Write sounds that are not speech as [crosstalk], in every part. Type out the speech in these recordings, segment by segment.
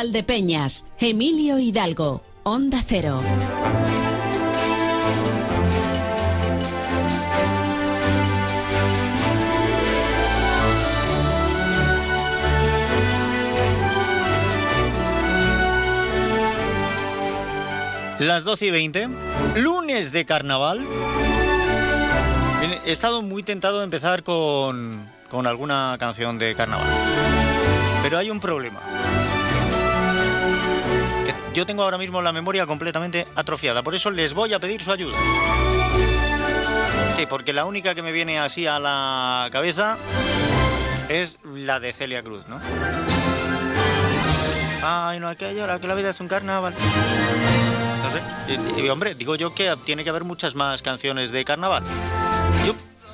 Valdepeñas, Emilio Hidalgo, Onda Cero. Las 12 y 20, lunes de carnaval. He estado muy tentado de empezar con, con alguna canción de carnaval. Pero hay un problema. Yo tengo ahora mismo la memoria completamente atrofiada. Por eso les voy a pedir su ayuda. Sí, porque la única que me viene así a la cabeza es la de Celia Cruz, ¿no? Ay, no hay que que la vida es un carnaval. Hombre, digo yo que tiene que haber muchas más canciones de carnaval.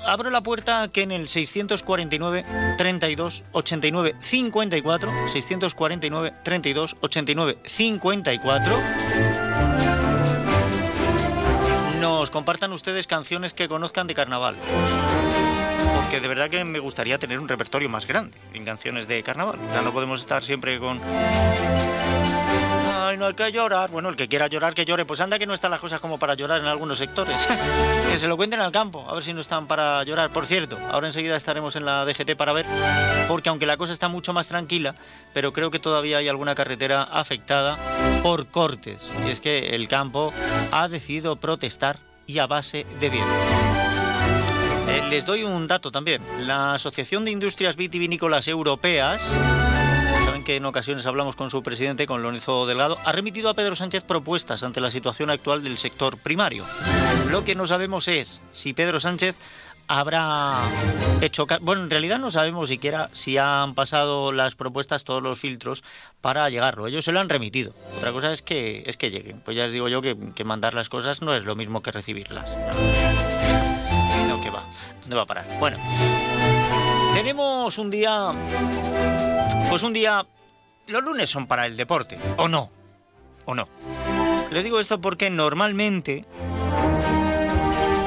Abro la puerta que en el 649 32 89 54 649 32 89 54 nos compartan ustedes canciones que conozcan de carnaval. Porque de verdad que me gustaría tener un repertorio más grande en canciones de carnaval. Ya no podemos estar siempre con Ay, no hay que llorar. Bueno, el que quiera llorar, que llore. Pues anda que no están las cosas como para llorar en algunos sectores. [laughs] que se lo cuenten al campo, a ver si no están para llorar. Por cierto, ahora enseguida estaremos en la DGT para ver, porque aunque la cosa está mucho más tranquila, pero creo que todavía hay alguna carretera afectada por cortes. Y es que el campo ha decidido protestar y a base de viento. Eh, les doy un dato también. La Asociación de Industrias Vitivinícolas Europeas que en ocasiones hablamos con su presidente, con Lorenzo Delgado, ha remitido a Pedro Sánchez propuestas ante la situación actual del sector primario. Lo que no sabemos es si Pedro Sánchez habrá hecho... Bueno, en realidad no sabemos siquiera si han pasado las propuestas, todos los filtros, para llegarlo. Ellos se lo han remitido. Otra cosa es que, es que lleguen. Pues ya les digo yo que, que mandar las cosas no es lo mismo que recibirlas. No, que va. ¿Dónde va a parar? Bueno, tenemos un día... Pues un día los lunes son para el deporte, ¿o no? ¿O no? Les digo esto porque normalmente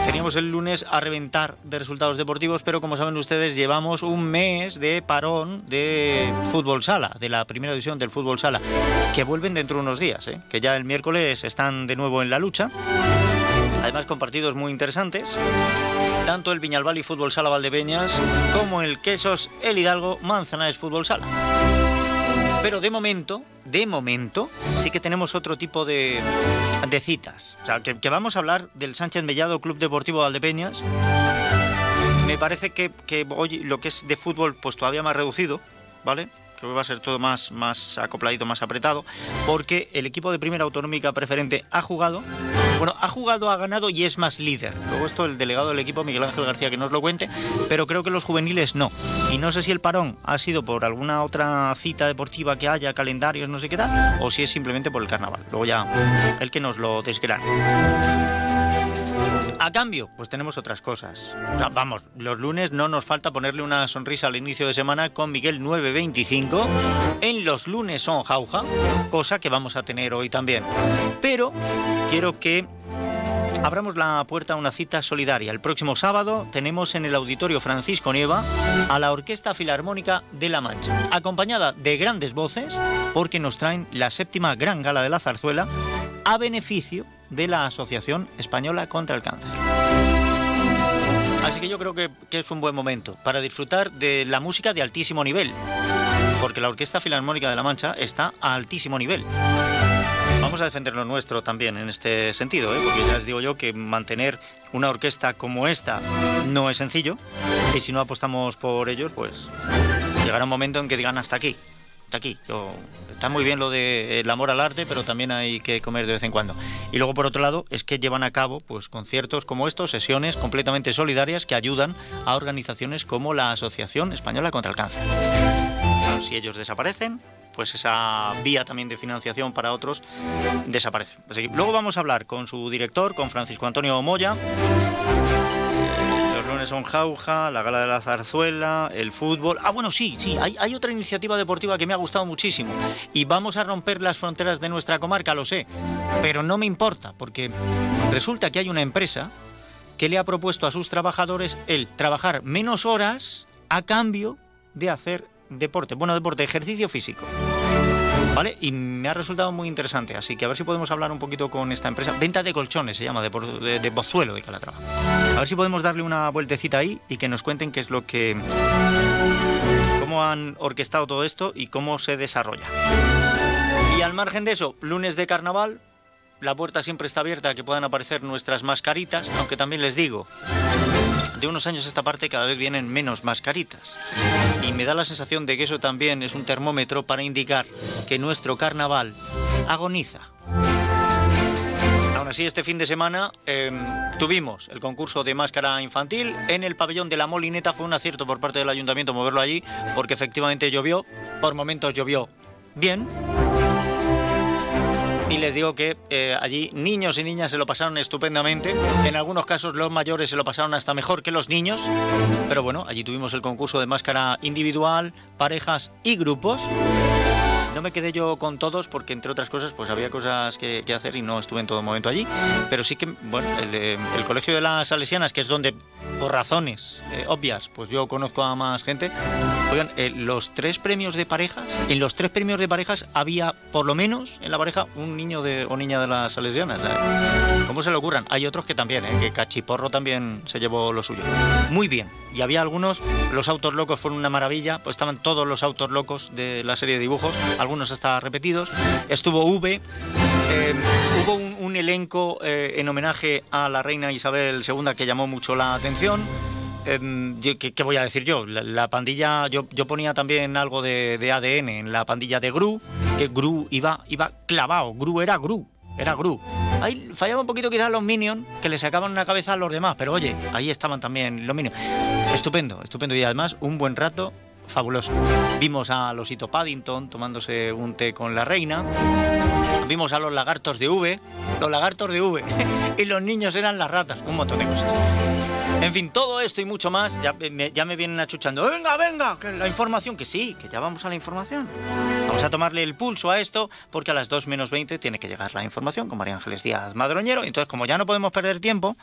teníamos el lunes a reventar de resultados deportivos, pero como saben ustedes, llevamos un mes de parón de fútbol sala, de la primera división del fútbol sala, que vuelven dentro de unos días, ¿eh? que ya el miércoles están de nuevo en la lucha. Además con partidos muy interesantes, tanto el Viñalbal y Fútbol Sala Valdepeñas como el Quesos El Hidalgo Manzanares Fútbol Sala. Pero de momento, de momento, sí que tenemos otro tipo de, de citas. O sea, que, vamos a hablar del Sánchez Mellado Club Deportivo Valdepeñas. Me parece que, que hoy lo que es de fútbol, pues todavía más reducido, ¿vale? Creo que va a ser todo más, más acopladito, más apretado, porque el equipo de primera autonómica preferente ha jugado, bueno, ha jugado, ha ganado y es más líder. Luego esto el delegado del equipo, Miguel Ángel García, que nos lo cuente, pero creo que los juveniles no. Y no sé si el parón ha sido por alguna otra cita deportiva que haya, calendarios, no sé qué tal, o si es simplemente por el carnaval. Luego ya el que nos lo desgrane. A cambio, pues tenemos otras cosas. Vamos, los lunes no nos falta ponerle una sonrisa al inicio de semana con Miguel 925. En los lunes son jauja, cosa que vamos a tener hoy también. Pero quiero que abramos la puerta a una cita solidaria. El próximo sábado tenemos en el Auditorio Francisco Nieva a la Orquesta Filarmónica de La Mancha, acompañada de grandes voces porque nos traen la séptima gran gala de la zarzuela a beneficio de la Asociación Española contra el Cáncer. Así que yo creo que, que, es un buen momento para disfrutar de la música de altísimo nivel, porque la Orquesta Filarmónica de La Mancha está a altísimo nivel. Vamos a defender lo nuestro también en este sentido, ¿eh? porque ya les digo yo que mantener una orquesta como esta no es sencillo, y si no apostamos por ellos, pues llegará un momento en que digan hasta aquí, hasta aquí. Yo, está muy bien lo del de amor al arte, pero también hay que comer de vez en cuando. Y luego, por otro lado, es que llevan a cabo pues, conciertos como estos, sesiones completamente solidarias que ayudan a organizaciones como la Asociación Española contra el Cáncer. Si ellos desaparecen, pues esa vía también de financiación para otros desaparece. Luego vamos a hablar con su director, con Francisco Antonio Moya son Jauja, la Gala de la Zarzuela, el fútbol. Ah, bueno, sí, sí, hay, hay, otra iniciativa deportiva que me ha gustado muchísimo. Y vamos a romper las fronteras de nuestra comarca, lo sé. Pero no me importa, porque resulta que hay una empresa que le ha propuesto a sus trabajadores el trabajar menos horas a cambio de hacer deporte. Bueno, deporte, ejercicio físico. ¿Vale? Y me ha resultado muy interesante, así que a ver si podemos hablar un poquito con esta empresa. Venta de colchones se llama, de, de, de Bozuelo de Calatrava. A ver si podemos darle una vueltecita ahí y que nos cuenten qué es lo que... cómo han orquestado todo esto y cómo se desarrolla. Y al margen de eso, lunes de carnaval, la puerta siempre está abierta a que puedan aparecer nuestras mascaritas, aunque también les digo, de unos años esta parte cada vez vienen menos mascaritas. Y me da la sensación de que eso también es un termómetro para indicar que nuestro carnaval agoniza. Aún así, este fin de semana eh, tuvimos el concurso de máscara infantil en el pabellón de la Molineta. Fue un acierto por parte del ayuntamiento moverlo allí, porque efectivamente llovió, por momentos llovió bien, y les digo que eh, allí niños y niñas se lo pasaron estupendamente. En algunos casos los mayores se lo pasaron hasta mejor que los niños. Pero bueno, allí tuvimos el concurso de máscara individual, parejas y grupos. No me quedé yo con todos porque entre otras cosas pues había cosas que, hacer y no estuve en todo momento allí. Pero sí que, bueno, el, el Colegio de las Salesianas, que es donde por razones eh, obvias, pues yo conozco a más gente. Oigan, eh, los tres premios de parejas, en los tres premios de parejas había por lo menos en la pareja un niño de, o niña de las salesianas. ¿Cómo se le ocurran? Hay otros que también, eh, que Cachiporro también se llevó lo suyo. Muy bien. Y había algunos, los autos locos fueron una maravilla, pues estaban todos los autos locos de la serie de dibujos, algunos hasta repetidos. Estuvo V, eh, hubo un, elenco eh, en homenaje a la reina Isabel II que llamó mucho la atención. Eh, ¿qué, voy a decir yo? La, la pandilla, yo, yo, ponía también algo de, de, ADN en la pandilla de Gru, que Gru iba, iba clavado, Gru era Gru, era Gru. Ahí fallaba un poquito quizás los Minions, que le sacaban una cabeza a los demás, pero oye, ahí estaban también los Minions. Estupendo, estupendo y además un buen rato fabuloso. Vimos a Losito Paddington tomándose un té con la reina. Vimos a los lagartos de V, los lagartos de V, [laughs] y los niños eran las ratas, un montón de cosas. En fin, todo esto y mucho más, ya me, ya me vienen achuchando. Venga, venga, que la información, que sí, que ya vamos a la información. Vamos a tomarle el pulso a esto, porque a las 2 menos 20 tiene que llegar la información con María Ángeles Díaz Madroñero. Entonces, como ya no podemos perder tiempo,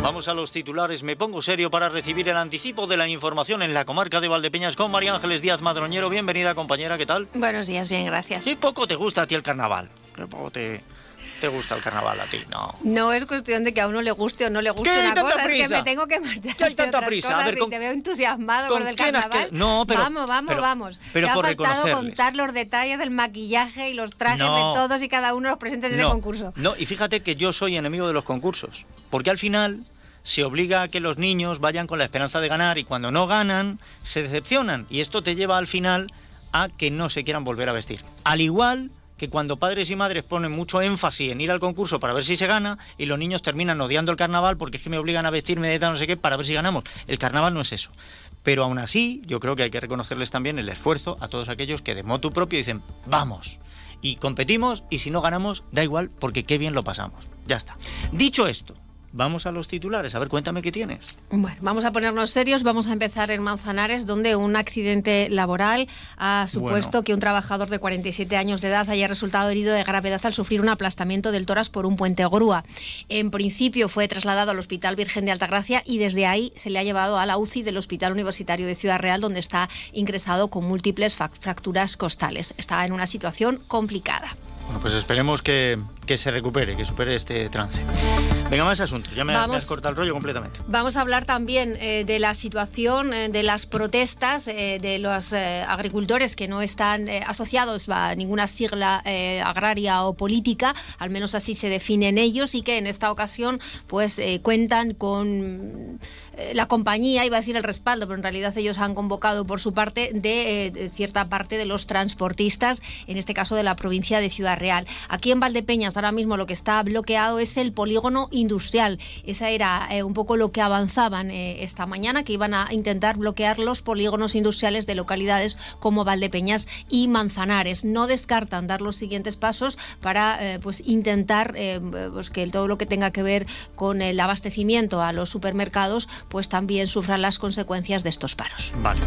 Vamos a los titulares. Me pongo serio para recibir el anticipo de la información en la comarca de Valdepeñas con María Ángeles Díaz Madroñero. Bienvenida, compañera, ¿qué tal? Buenos días, bien, gracias. ¿Qué poco te gusta a ti el carnaval? ¿Qué poco te, te gusta el carnaval a ti? No. No es cuestión de que a uno le guste o no le guste ¿Qué hay una tanta cosa, prisa? es que me tengo que marchar. ¿Qué hay tanta prisa? A cosas ver, y con- te veo entusiasmado ¿con con el carnaval. que- no, pero- vamos, vamos, pero- vamos. pero Te ha por faltado reconocerles. contar los detalles del maquillaje y los trajes No. de todos y cada uno de los presentes en no, el concurso. No, y fíjate que yo soy enemigo de los concursos, porque al final se obliga a que los niños vayan con la esperanza de ganar y cuando no ganan se decepcionan y esto te lleva al final a que no se quieran volver a vestir. Al igual que cuando padres y madres ponen mucho énfasis en ir al concurso para ver si se gana y los niños terminan odiando el carnaval porque es que me obligan a vestirme de tal no sé qué para ver si ganamos. El carnaval no es eso. Pero aún así, yo creo que hay que reconocerles también el esfuerzo a todos aquellos que de motu propio dicen, vamos, y competimos y si no ganamos, da igual porque qué bien lo pasamos. Ya está. Dicho esto, vamos a los titulares. A ver, cuéntame qué tienes. Bueno, vamos a ponernos serios. Vamos a empezar en Manzanares, donde un accidente laboral ha supuesto Bueno. que un trabajador de 47 años de edad haya resultado herido de gravedad al sufrir un aplastamiento del tórax por un puente grúa. En principio fue trasladado al Hospital Virgen de Altagracia y desde ahí se le ha llevado a la UCI del Hospital Universitario de Ciudad Real, donde está ingresado con múltiples fracturas costales. Está en una situación complicada. Bueno, pues esperemos que, que se recupere, que supere este trance. Venga, más asuntos. Ya me, me Vamos. has cortado el rollo completamente. Vamos a hablar también eh, de la situación eh, de las protestas eh, de los agricultores que no están asociados a ninguna sigla agraria o política, al menos así se definen ellos, y que en esta ocasión pues cuentan con la compañía, iba a decir el respaldo, pero en realidad ellos han convocado por su parte de, de cierta parte de los transportistas, en este caso de la provincia de Ciudad Real. Aquí en Valdepeñas ahora mismo lo que está bloqueado es el polígono industrial. Esa era eh, un poco lo que avanzaban eh, esta mañana, que iban a intentar bloquear los polígonos industriales de localidades como Valdepeñas y Manzanares. No descartan dar los siguientes pasos para eh, pues intentar pues que todo lo que tenga que ver con el abastecimiento a los supermercados pues también sufran las consecuencias de estos paros. Vale.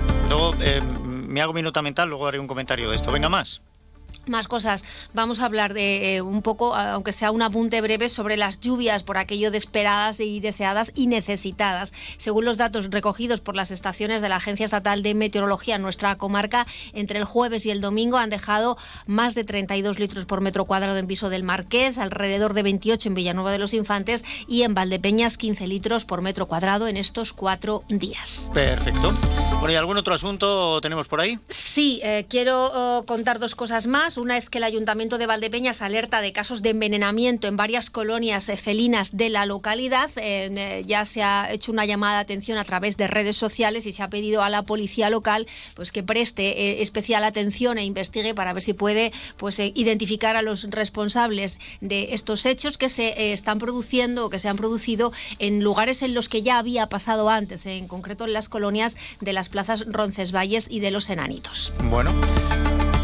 Me hago mi nota mental, luego haré un comentario de esto. Venga, más. Más cosas. Vamos a hablar de eh, un poco, aunque sea un apunte breve, sobre las lluvias por aquello de esperadas y deseadas y necesitadas. Según los datos recogidos por las estaciones de la Agencia Estatal de Meteorología en nuestra comarca, entre el jueves y el domingo han dejado más de 32 litros por metro cuadrado en Viso del Marqués, alrededor de 28 en Villanueva de los Infantes y en Valdepeñas 15 litros por metro cuadrado en estos cuatro días. Perfecto. Bueno, ¿y algún otro asunto tenemos por ahí? Sí, eh, quiero oh, contar dos cosas más. Una es que el Ayuntamiento de Valdepeñas alerta de casos de envenenamiento en varias colonias eh, felinas de la localidad. Eh, ya se ha hecho una llamada de atención a través de redes sociales y se ha pedido a la policía local pues, que preste eh, especial atención e investigue para ver si puede pues, identificar a los responsables de estos hechos que se están produciendo o que se han producido en lugares en los que ya había pasado antes, en concreto en las colonias de las plazas Roncesvalles y de los Enanitos. Bueno.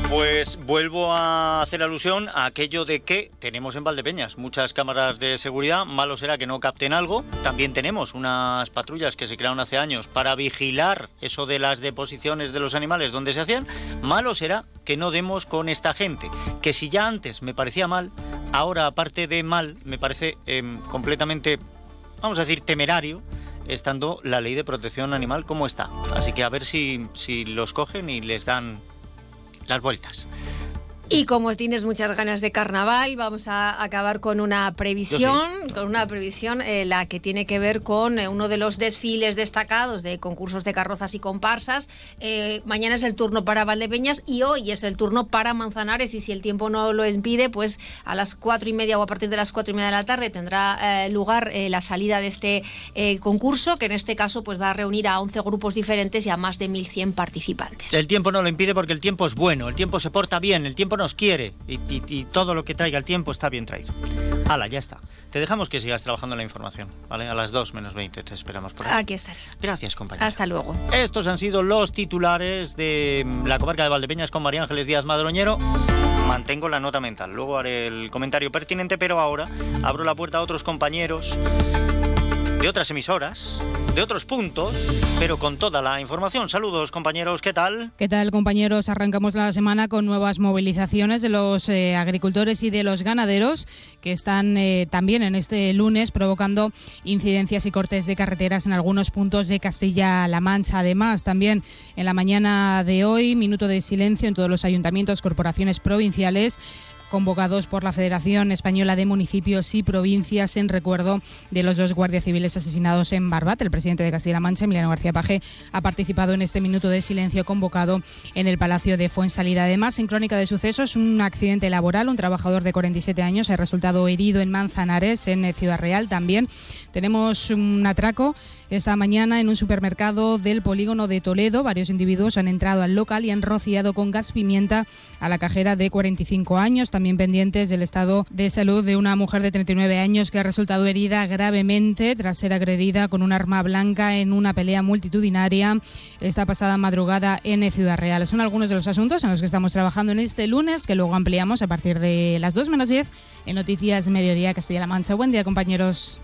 Pues vuelvo a hacer alusión a aquello de que tenemos en Valdepeñas muchas cámaras de seguridad, malo será que no capten algo. También tenemos unas patrullas que se crearon hace años para vigilar eso de las deposiciones de los animales donde se hacían. Malo será que no demos con esta gente, que si ya antes me parecía mal, ahora aparte de mal, me parece em, completamente, vamos a decir, temerario estando la ley de protección animal como está. Así que a ver si, si los cogen y les dan las vueltas. Y como tienes muchas ganas de carnaval, vamos a acabar con una previsión, con una previsión eh, la que tiene que ver con eh, uno de los desfiles destacados de concursos de carrozas y comparsas. Eh, mañana es el turno para Valdepeñas y hoy es el turno para Manzanares y si el tiempo no lo impide, pues a las cuatro y media o a partir de las cuatro y media de la tarde tendrá lugar la salida de este concurso, que en este caso pues va a reunir a 11 grupos diferentes y a más de 1.100 participantes. El tiempo no lo impide porque el tiempo es bueno, el tiempo se porta bien, el tiempo nos quiere y, todo lo que traiga el tiempo está bien traído. Hala, ya está. Te dejamos que sigas trabajando en la información, ¿vale? A las 2 menos 20 te esperamos por aquí. Aquí estaré. Gracias, compañero. Hasta luego. Estos han sido los titulares de la comarca de Valdepeñas con María Ángeles Díaz Madroñero. Mantengo la nota mental, luego haré el comentario pertinente, pero ahora abro la puerta a otros compañeros de otras emisoras, de otros puntos, pero con toda la información. Saludos compañeros, ¿qué tal? ¿Qué tal compañeros? Arrancamos la semana con nuevas movilizaciones de los eh, agricultores y de los ganaderos que están eh, también en este lunes provocando incidencias y cortes de carreteras en algunos puntos de Castilla-La Mancha. Además, también en la mañana de hoy, minuto de silencio en todos los ayuntamientos, corporaciones provinciales convocados por la Federación Española de Municipios y Provincias en recuerdo de los dos guardias civiles asesinados en Barbat. El presidente de Castilla-La Mancha, Emiliano García Paje, ha participado en este minuto de silencio convocado en el Palacio de Fuensalida. Además, en crónica de sucesos, un accidente laboral, un trabajador de 47 años ha resultado herido en Manzanares, en Ciudad Real también. Tenemos un atraco esta mañana en un supermercado del polígono de Toledo. Varios individuos han entrado al local y han rociado con gas pimienta a la cajera de 45 años también pendientes del estado de salud de una mujer de 39 años que ha resultado herida gravemente tras ser agredida con un arma blanca en una pelea multitudinaria esta pasada madrugada en Ciudad Real. Son algunos de los asuntos en los que estamos trabajando en este lunes, que luego ampliamos a partir de las 2 menos 10 en Noticias Mediodía Castilla-La Mancha. Buen día, compañeros.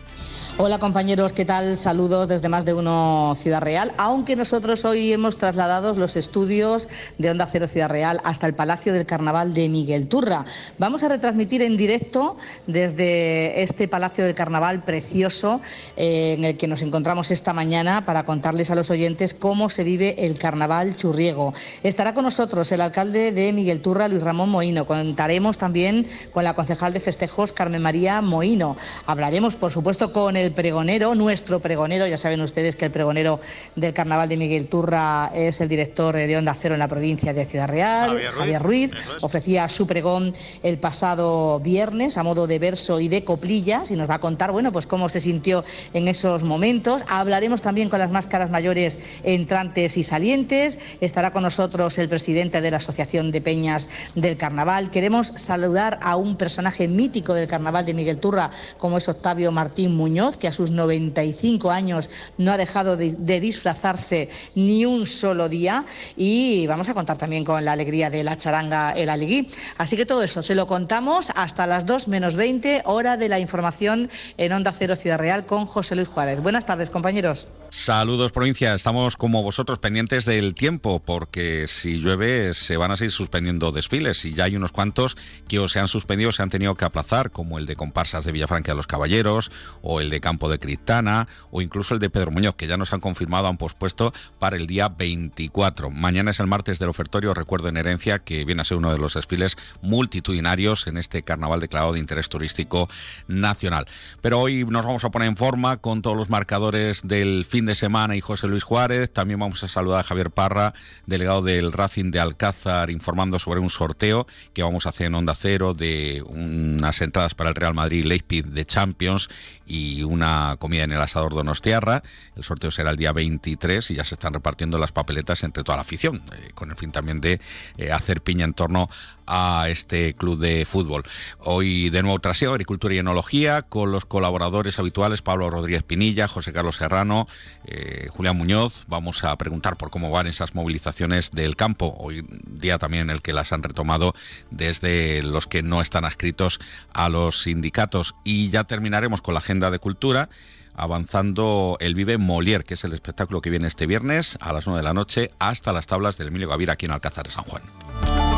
Hola compañeros, ¿qué tal? Saludos desde más de uno Ciudad Real, aunque nosotros hoy hemos trasladado los estudios de Onda Cero Ciudad Real hasta el Palacio del Carnaval de Miguel Turra. Vamos a retransmitir en directo desde este Palacio del Carnaval precioso eh, en el que nos encontramos esta mañana para contarles a los oyentes cómo se vive el Carnaval churriego. Estará con nosotros el alcalde de Miguel Turra, Luis Ramón Moino. Contaremos también con la concejal de festejos, Carmen María Moino. Hablaremos, por supuesto, con el el pregonero, nuestro pregonero, ya saben ustedes que el pregonero del Carnaval de Miguel Turra es el director de Onda Cero en la provincia de Ciudad Real, Javier Ruiz, ofrecía su pregón el pasado viernes a modo de verso y de coplillas y nos va a contar, bueno, pues cómo se sintió en esos momentos. Hablaremos también con las máscaras mayores entrantes y salientes. Estará con nosotros el presidente de la Asociación de Peñas del Carnaval. Queremos saludar a un personaje mítico del Carnaval de Miguel Turra, como es Octavio Martín Muñoz Que a sus 95 años no ha dejado de, disfrazarse ni un solo día. Y vamos a contar también con la alegría de la charanga El Alegui. Así que todo eso se lo contamos hasta las 2 menos 20, hora de la información en Onda Cero Ciudad Real con José Luis Juárez. Buenas tardes, compañeros. Saludos, provincia. Estamos como vosotros pendientes del tiempo, porque si llueve se van a seguir suspendiendo desfiles y ya hay unos cuantos que o se han suspendido o se han tenido que aplazar, como el de comparsas de Villafranca de los Caballeros, o el de Campo de Cristana, o incluso el de Pedro Muñoz, que ya nos han confirmado, han pospuesto para el día 24. Mañana es el martes del ofertorio, recuerdo en herencia, que viene a ser uno de los desfiles multitudinarios en este carnaval declarado de interés turístico nacional. Pero hoy nos vamos a poner en forma con todos los marcadores del fin de semana y José Luis Juárez. También vamos a saludar a Javier Parra, delegado del Racing de Alcázar, informando sobre un sorteo que vamos a hacer en Onda Cero de unas entradas para el Real Madrid Leipzig de Champions y una comida en el asador Donostiarra. El sorteo será el día 23 y ya se están repartiendo las papeletas entre toda la afición, eh, con el fin también de eh, hacer piña en torno a este club de fútbol. Hoy de nuevo traseo, agricultura y enología, con los colaboradores habituales Pablo Rodríguez Pinilla, José Carlos Serrano, eh, Julián Muñoz. Vamos a preguntar por cómo van esas movilizaciones del campo, hoy día también en el que las han retomado desde los que no están adscritos a los sindicatos. Y ya terminaremos con la agenda de cultura avanzando el Vive Molière, que es el espectáculo que viene este viernes a las 9 de la noche hasta las tablas del Emilio Gavira aquí en Alcázar de San Juan.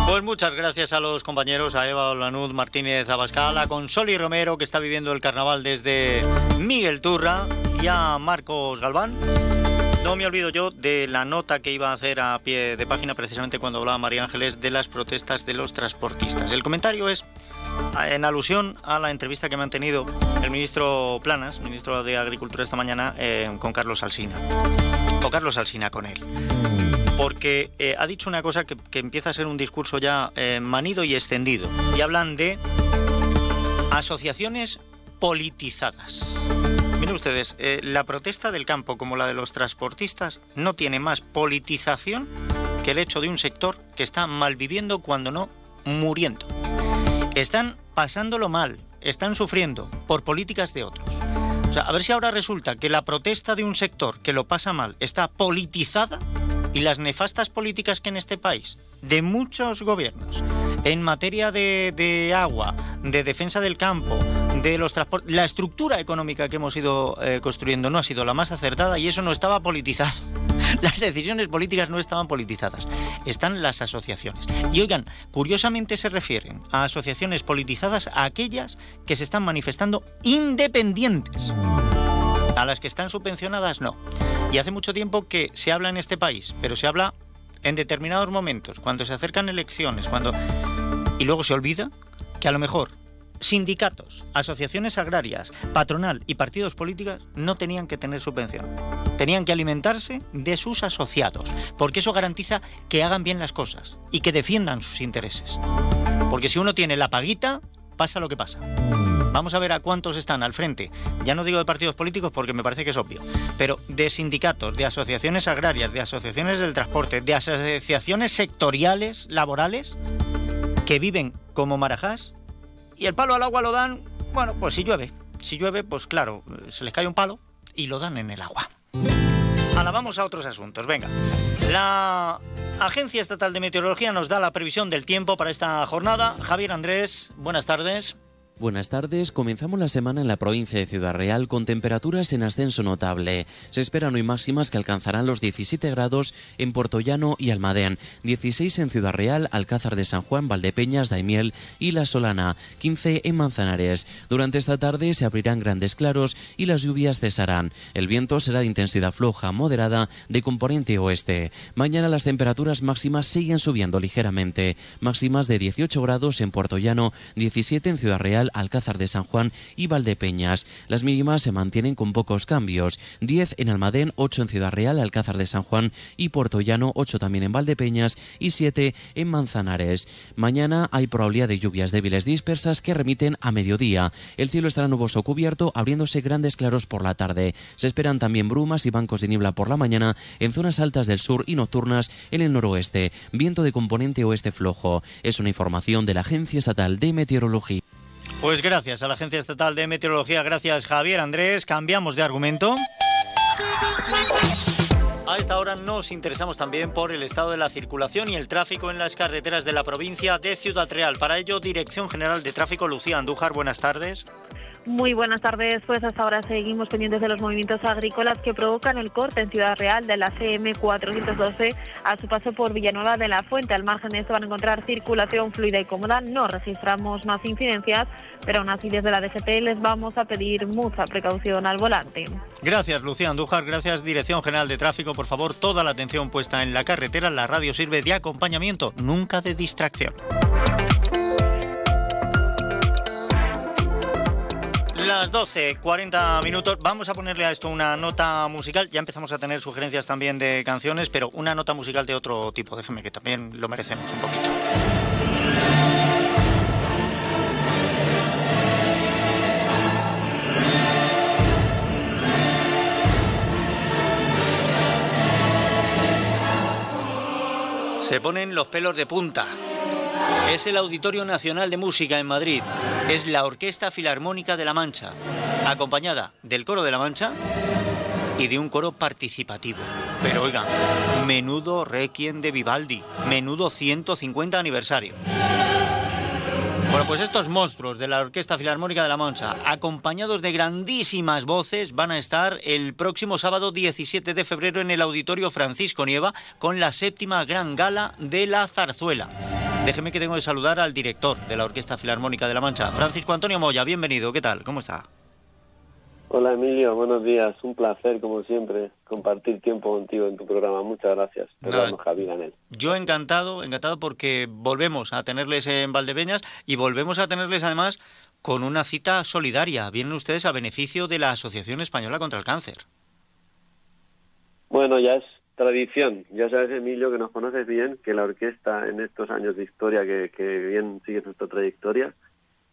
Pues muchas gracias a los compañeros, a Eva Olanud Martínez Abascal, a Consoli Romero, que está viviendo el carnaval desde Miguel Turra, y a Marcos Galván. No me olvido yo de la nota que iba a hacer a pie de página precisamente cuando hablaba María Ángeles de las protestas de los transportistas. El comentario es en alusión a la entrevista que me han tenido el ministro Planas, ministro de Agricultura esta mañana, eh, con Carlos Alsina. O Carlos Alsina con él porque eh, ha dicho una cosa que, empieza a ser un discurso ya eh, manido y extendido. Y hablan de asociaciones politizadas. Miren ustedes, eh, la protesta del campo como la de los transportistas no tiene más politización que el hecho de un sector que está malviviendo cuando no muriendo. Están pasándolo mal, están sufriendo por políticas de otros. O sea, a ver si ahora resulta que la protesta de un sector que lo pasa mal está politizada y las nefastas políticas que en este país, de muchos gobiernos, en materia de, agua, de defensa del campo, de los transportes, la estructura económica que hemos ido eh, construyendo no ha sido la más acertada y eso no estaba politizado. [laughs] Las decisiones políticas no estaban politizadas, están las asociaciones. Y oigan, curiosamente se refieren a asociaciones politizadas a aquellas que se están manifestando independientes. A las que están subvencionadas no. Y hace mucho tiempo que se habla en este país, pero se habla en determinados momentos, cuando se acercan elecciones, cuando... Y luego se olvida que a lo mejor sindicatos, asociaciones agrarias, patronal y partidos políticos no tenían que tener subvención. Tenían que alimentarse de sus asociados, porque eso garantiza que hagan bien las cosas y que defiendan sus intereses. Porque si uno tiene la paguita, pasa lo que pasa. Vamos a ver a cuántos están al frente. Ya no digo de partidos políticos porque me parece que es obvio, pero de sindicatos, de asociaciones agrarias, de asociaciones del transporte, de asociaciones sectoriales laborales que viven como marajás y el palo al agua lo dan, bueno, pues si llueve. Si llueve, pues claro, se les cae un palo y lo dan en el agua. Ahora vamos a otros asuntos. Venga. La Agencia Estatal de Meteorología nos da la previsión del tiempo para esta jornada. Javier Andrés, buenas tardes. Buenas tardes, comenzamos la semana en la provincia de Ciudad Real con temperaturas en ascenso notable. Se esperan hoy máximas que alcanzarán los 17 grados en Portollano y Almadén, 16 en Ciudad Real, Alcázar de San Juan, Valdepeñas, Daimiel y La Solana, 15 en Manzanares. Durante esta tarde se abrirán grandes claros y las lluvias cesarán. El viento será de intensidad floja, moderada, de componente oeste. Mañana las temperaturas máximas siguen subiendo ligeramente, máximas de 18 grados en Portollano, 17 en Ciudad Real, Alcázar de San Juan y Valdepeñas. Las mínimas se mantienen con pocos cambios. 10 en Almadén, 8 en Ciudad Real, Alcázar de San Juan y Puerto Llano, 8 también en Valdepeñas y 7 en Manzanares. Mañana hay probabilidad de lluvias débiles dispersas que remiten a mediodía. El cielo estará nuboso cubierto, abriéndose grandes claros por la tarde. Se esperan también brumas y bancos de niebla por la mañana en zonas altas del sur y nocturnas en el noroeste. Viento de componente oeste flojo. Es una información de la Agencia Estatal de Meteorología. Pues gracias a la Agencia Estatal de Meteorología, gracias Javier Andrés. Cambiamos de argumento. A esta hora nos interesamos también por el estado de la circulación y el tráfico en las carreteras de la provincia de Ciudad Real. Para ello, Dirección General de Tráfico, Lucía Andújar, buenas tardes. Muy buenas tardes. Pues hasta ahora seguimos pendientes de los movimientos agrícolas que provocan el corte en Ciudad Real de la CM 412 a su paso por Villanueva de la Fuente. Al margen de esto van a encontrar circulación fluida y cómoda. No registramos más incidencias, pero aún así desde la DGT les vamos a pedir mucha precaución al volante. Gracias, Lucía Andújar. Gracias, Dirección General de Tráfico. Por favor, toda la atención puesta en la carretera. La radio sirve de acompañamiento, nunca de distracción. Las 12, 40 minutos. Vamos a ponerle a esto una nota musical. Ya empezamos a tener sugerencias también de canciones, pero una nota musical de otro tipo. Déjeme que también lo merecemos un poquito. Se ponen los pelos de punta. Es el Auditorio Nacional de Música en Madrid. Es la Orquesta Filarmónica de La Mancha, acompañada del Coro de La Mancha y de un coro participativo. Pero oigan, menudo requiem de Vivaldi, menudo 150 aniversario. Bueno, pues estos monstruos de la Orquesta Filarmónica de La Mancha, acompañados de grandísimas voces, van a estar el próximo sábado 17 de febrero en el Auditorio Francisco Nieva con la séptima gran gala de la zarzuela. Déjeme que tengo que saludar al director de la Orquesta Filarmónica de La Mancha, Francisco Antonio Moya. Bienvenido, ¿qué tal? ¿Cómo está? Hola Emilio, buenos días. Un placer, como siempre, compartir tiempo contigo en tu programa. Muchas gracias. Javier Yo encantado, encantado porque volvemos a tenerles en Valdepeñas y volvemos a tenerles además con una cita solidaria. Vienen ustedes a beneficio de la Asociación Española contra el Cáncer. Bueno, ya es tradición. Ya sabes, Emilio, que nos conoces bien, que la orquesta en estos años de historia que, que bien sigue nuestra trayectoria,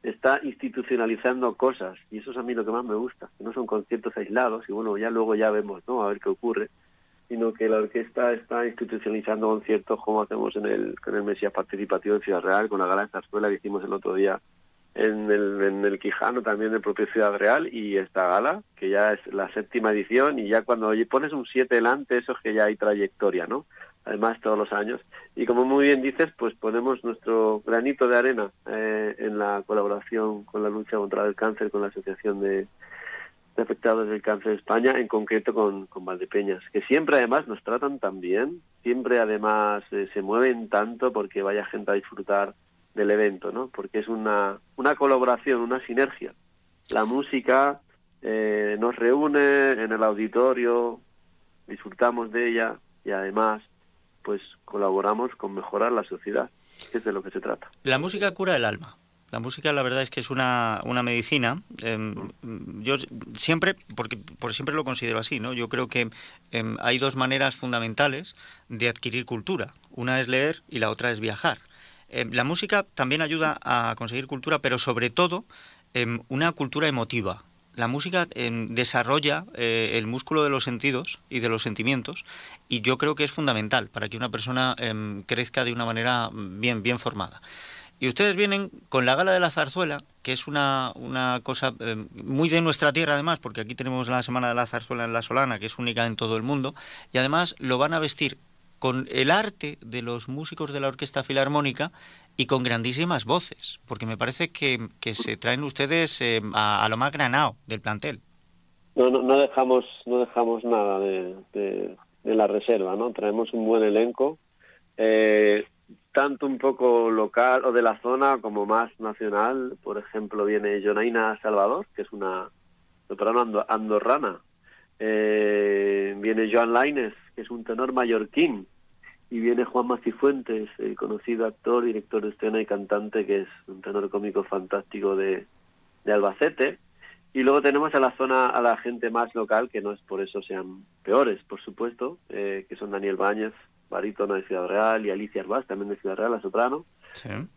está institucionalizando cosas y eso es a mí lo que más me gusta, que no son conciertos aislados y bueno, ya luego ya vemos, ¿no? A ver qué ocurre, sino que la orquesta está institucionalizando conciertos como hacemos en el, con el Mesías Participativo en Ciudad Real, con la gala de zarzuela que hicimos el otro día en el, en el Quijano, también de propio Ciudad Real, y esta gala, que ya es la séptima edición, y ya cuando pones un 7 delante, eso es que ya hay trayectoria, ¿no? Además, todos los años. Y como muy bien dices, pues ponemos nuestro granito de arena eh, en la colaboración con la lucha contra el cáncer, con la Asociación de, Afectados del Cáncer de España, en concreto con, con Valdepeñas, que siempre además nos tratan tan bien, siempre además eh, se mueven tanto porque vaya gente a disfrutar del evento, ¿no? Porque es una, una colaboración, una sinergia. La música eh, nos reúne en el auditorio, disfrutamos de ella y además pues colaboramos con mejorar la sociedad, que es de lo que se trata. La música cura el alma. La música, la verdad es que es una, una medicina. Em, yo siempre, porque por siempre lo considero así, ¿no? Yo creo que em, hay dos maneras fundamentales de adquirir cultura. Una es leer y la otra es viajar. Em, la música también ayuda a conseguir cultura, pero sobre todo una cultura emotiva. La música em, desarrolla eh, el músculo de los sentidos y de los sentimientos y yo creo que es fundamental para que una persona crezca de una manera bien, bien formada. Y ustedes vienen con la gala de la zarzuela, que es una, una cosa muy de nuestra tierra además, porque aquí tenemos la Semana de la Zarzuela en La Solana, que es única en todo el mundo, y además lo van a vestir con el arte de los músicos de la Orquesta Filarmónica y con grandísimas voces, porque me parece que, se traen ustedes eh, a, lo más granado del plantel. No, no, no dejamos no dejamos nada de, de, la reserva, ¿no? Traemos un buen elenco, eh, tanto un poco local o de la zona como más nacional. Por ejemplo, viene Jonaina Salvador, que es una soprano andorrana. Eh, viene Joan Laines, que es un tenor mallorquín y viene Juan Macifuentes, el conocido actor, director de escena y cantante, que es un tenor cómico fantástico de, de Albacete. Y luego tenemos a la zona, a la gente más local, que no es por eso sean peores, por supuesto, eh, que son Daniel Báñez, barítono de Ciudad Real, y Alicia Arbaz, también de Ciudad Real, la soprano.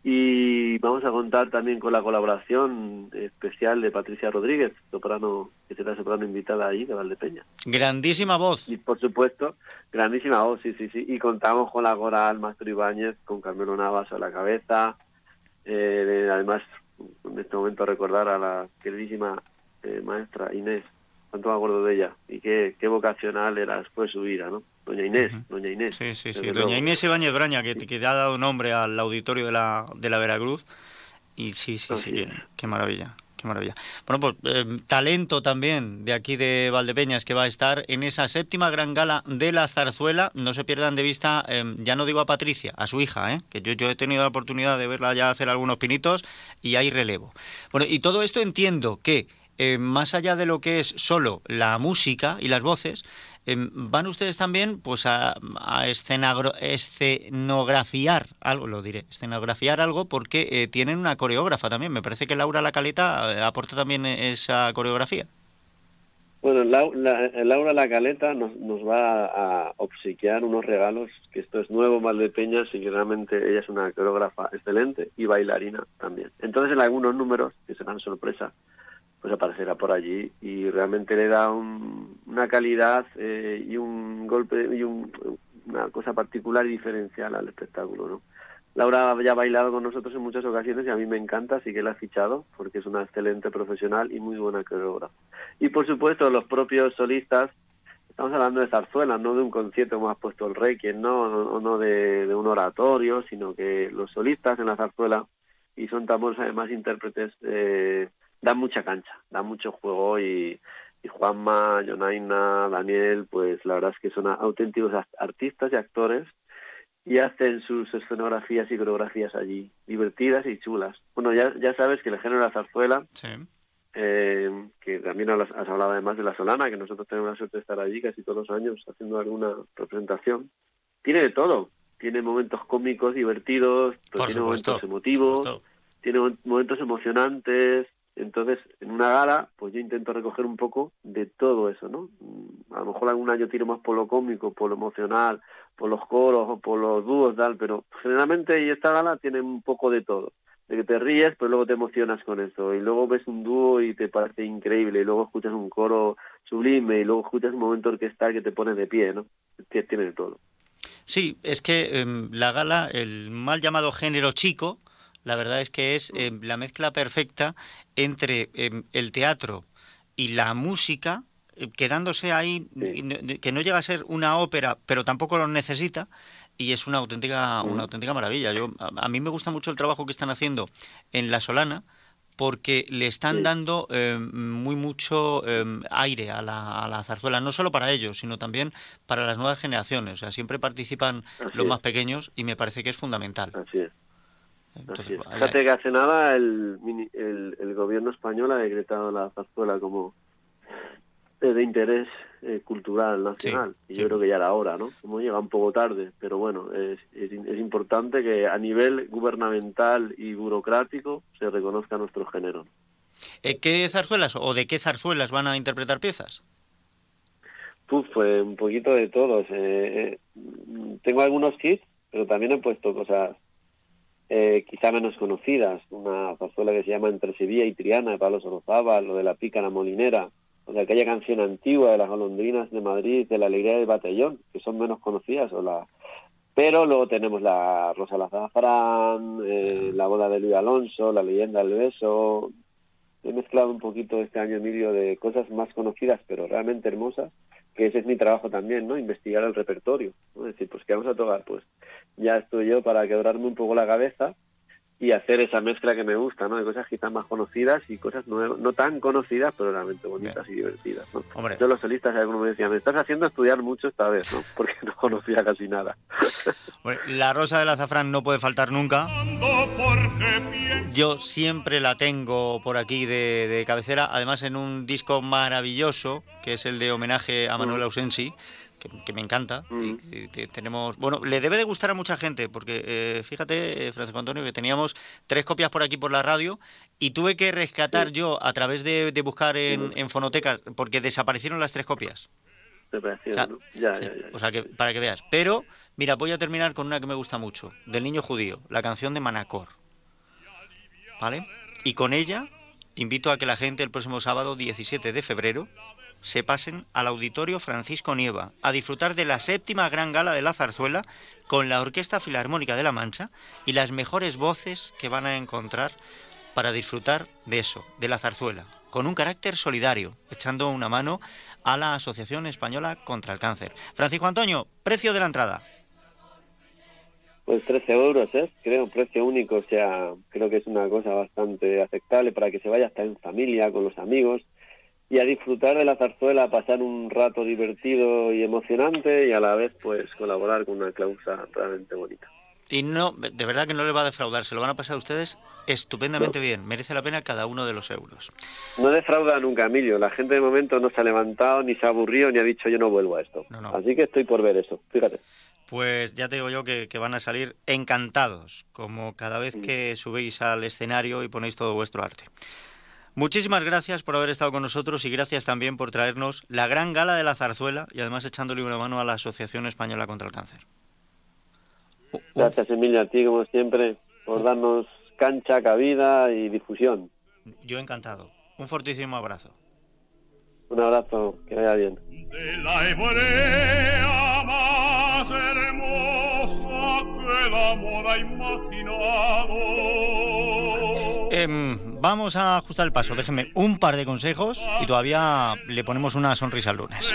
Y vamos a contar también con la colaboración especial de Patricia Rodríguez, soprano, que será soprano invitada ahí de Valdepeña. Grandísima voz. Y por supuesto, grandísima voz, sí, sí, sí. Y contamos con la coral Mastro Ibáñez, con Carmelo Navas a la cabeza. Eh, además, en este momento recordar a la queridísima eh, maestra Inés, cuánto me acuerdo de ella y qué, qué vocacional era después su vida, ¿no? Doña Inés, Doña Inés. Sí, sí, sí. Doña Inés Ibáñez Braña, que, que ha dado nombre al auditorio de la, de la Veracruz. Y sí, sí, sí, qué maravilla. Qué maravilla. Bueno, pues eh, talento también de aquí de Valdepeñas que va a estar en esa séptima gran gala de la zarzuela. No se pierdan de vista, em, ya no digo a Patricia, a su hija, ¿eh? que yo, yo he tenido la oportunidad de verla ya hacer algunos pinitos y hay relevo. Bueno, y todo esto entiendo que eh, más allá de lo que es solo la música y las voces, em, van ustedes también pues a, escenografiar algo, lo diré, escenografiar algo porque eh, tienen una coreógrafa también. Me parece que Laura La Caleta eh, aporta también esa coreografía. Bueno, Laura La Caleta nos, nos, va a obsequiar unos regalos, que esto es nuevo Valdepeñas y que realmente ella es una coreógrafa excelente y bailarina también. Entonces en algunos números, que serán sorpresa, pues aparecerá por allí y realmente le da una calidad eh, y un golpe y una cosa particular y diferencial al espectáculo, ¿no? Laura ya ha bailado con nosotros en muchas ocasiones y a mí me encanta, así que la ha fichado porque es una excelente profesional y muy buena coreógrafa. Y por supuesto los propios solistas, estamos hablando de zarzuela, no de un concierto como ha puesto el rey, quien no, o no de, un oratorio, sino que los solistas en la zarzuela, y son también además intérpretes eh, da mucha cancha, da mucho juego y, y Juanma, Jonaina, Daniel, pues la verdad es que son auténticos artistas y actores y hacen sus escenografías y coreografías allí, divertidas y chulas. Bueno, ya, ya sabes que el género de la zarzuela, eh, que también has, hablado además de la Solana, que nosotros tenemos la suerte de estar allí casi todos los años haciendo alguna representación, tiene de todo. Tiene momentos cómicos, divertidos, tiene momentos emotivos, tiene momentos emocionantes, entonces, en una gala, pues yo intento recoger un poco de todo eso, ¿no? Mm, a lo mejor algún año tiro más por lo cómico, por lo emocional, por los coros o por los dúos, tal, pero generalmente esta gala tiene un poco de todo. De que te ríes, pero luego te emocionas con eso. Y luego ves un dúo y te parece increíble. Y luego escuchas un coro sublime. Y luego escuchas un momento orquestal que te pone de pie, ¿no? Tiene todo. Sí, es que em, la gala, el mal llamado género chico, la verdad es que es eh, la mezcla perfecta entre em, el teatro y la música, eh, quedándose ahí, que no llega a ser una ópera, pero tampoco lo necesita, y es una auténtica, una auténtica maravilla. Yo, a, mí me gusta mucho el trabajo que están haciendo en La Solana, porque le están dando em, muy mucho em, aire a la, a la, zarzuela, no solo para ellos, sino también para las nuevas generaciones. O sea, siempre participan los más pequeños y me parece que es fundamental. Así es. Fíjate que hace nada el, el, gobierno español ha decretado la zarzuela como de interés eh, cultural nacional. y yo creo que ya era hora, ¿no? Como llega un poco tarde, pero bueno, es, es, importante que a nivel gubernamental y burocrático se reconozca nuestro género. Eh, ¿Qué zarzuelas o de qué zarzuelas van a interpretar piezas? pues un poquito de todos. Eh, tengo algunos kits, pero también he puesto cosas eh, quizá menos conocidas, una zarzuela que se llama Entre Sevilla y Triana de Pablo Sorozaba, lo de la pícara molinera, o sea, aquella canción antigua de las golondrinas de Madrid, de la alegría del batallón, que son menos conocidas, o la pero luego tenemos la Rosa Lazafrán, eh, la boda de Luis Alonso, la leyenda del beso. He mezclado un poquito este año, Emilio, de cosas más conocidas, pero realmente hermosas, que ese es mi trabajo también, ¿no? Investigar el repertorio. Es decir, pues, ¿qué vamos a tocar? Pues ya estoy yo para quebrarme un poco la cabeza y hacer esa mezcla que me gusta, ¿no? De cosas quizás más conocidas y cosas no tan conocidas, pero realmente bonitas y divertidas, ¿no? Yo los solistas, algunos me decían, me estás haciendo estudiar mucho esta vez, ¿no? [laughs] Porque no conocía casi nada. [laughs] la rosa del azafrán no puede faltar nunca. Yo siempre la tengo por aquí de, de cabecera, además en un disco maravilloso, que es el de homenaje a Manuel Ausensi, que, me encanta. y, tenemos, bueno, le debe de gustar a mucha gente, porque eh, fíjate, eh, Francisco Antonio, que teníamos tres copias por aquí por la radio y tuve que rescatar yo a través de, buscar en, en, fonotecas, porque desaparecieron las tres copias. O sea, ya, ya, o sea que para que veas. Pero, mira, voy a terminar con una que me gusta mucho, del niño judío, la canción de Manacor. ¿Vale? Y con ella invito a que la gente el próximo sábado 17 de febrero se pasen al Auditorio Francisco Nieva a disfrutar de la séptima gran gala de la zarzuela con la Orquesta Filarmónica de la Mancha y las mejores voces que van a encontrar para disfrutar de eso, de la zarzuela, con un carácter solidario, echando una mano a la Asociación Española contra el Cáncer. Francisco Antonio, precio de la entrada. Pues 13 euros, ¿eh? Creo, precio único, o sea, creo que es una cosa bastante aceptable para que se vaya hasta en familia, con los amigos, y a disfrutar de la zarzuela, pasar un rato divertido y emocionante, y a la vez, pues, colaborar con una causa realmente bonita. Y no, de verdad que no le va a defraudar, se lo van a pasar ustedes estupendamente bien, merece la pena cada uno de los euros. No defrauda nunca, Emilio, la gente de momento no se ha levantado, ni se ha aburrido, ni ha dicho yo no vuelvo a esto. Así que estoy por ver eso, fíjate. Pues ya te digo yo que, van a salir encantados, como cada vez que subéis al escenario y ponéis todo vuestro arte. Muchísimas gracias por haber estado con nosotros y gracias también por traernos la gran gala de la zarzuela y además echándole una mano a la Asociación Española contra el Cáncer. Gracias, Emilia, a ti como siempre por darnos cancha, cabida y difusión. Yo encantado. Un fortísimo abrazo. Un abrazo, que vaya bien. Em, vamos a ajustar el paso. Déjenme un par de consejos y todavía le ponemos una sonrisa al lunes.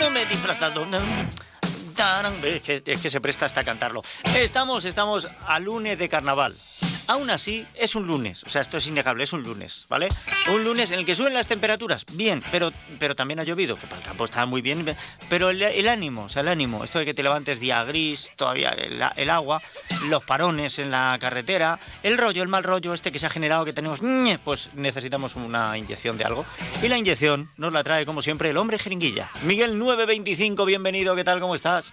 No me he disfrazado. Es que, se presta hasta cantarlo. Estamos, estamos a lunes de carnaval. Aún así, es un lunes, o sea, esto es innegable, es un lunes, ¿vale? Un lunes en el que suben las temperaturas, bien, pero, pero también ha llovido, que para el campo está muy bien, pero el, ánimo, o sea, el ánimo, esto de que te levantes día gris, todavía el, agua, los parones en la carretera, el rollo, el mal rollo este que se ha generado, que tenemos, pues necesitamos una inyección de algo. Y la inyección nos la trae, como siempre, el hombre jeringuilla. Miguel 925, bienvenido, ¿qué tal? ¿Cómo estás?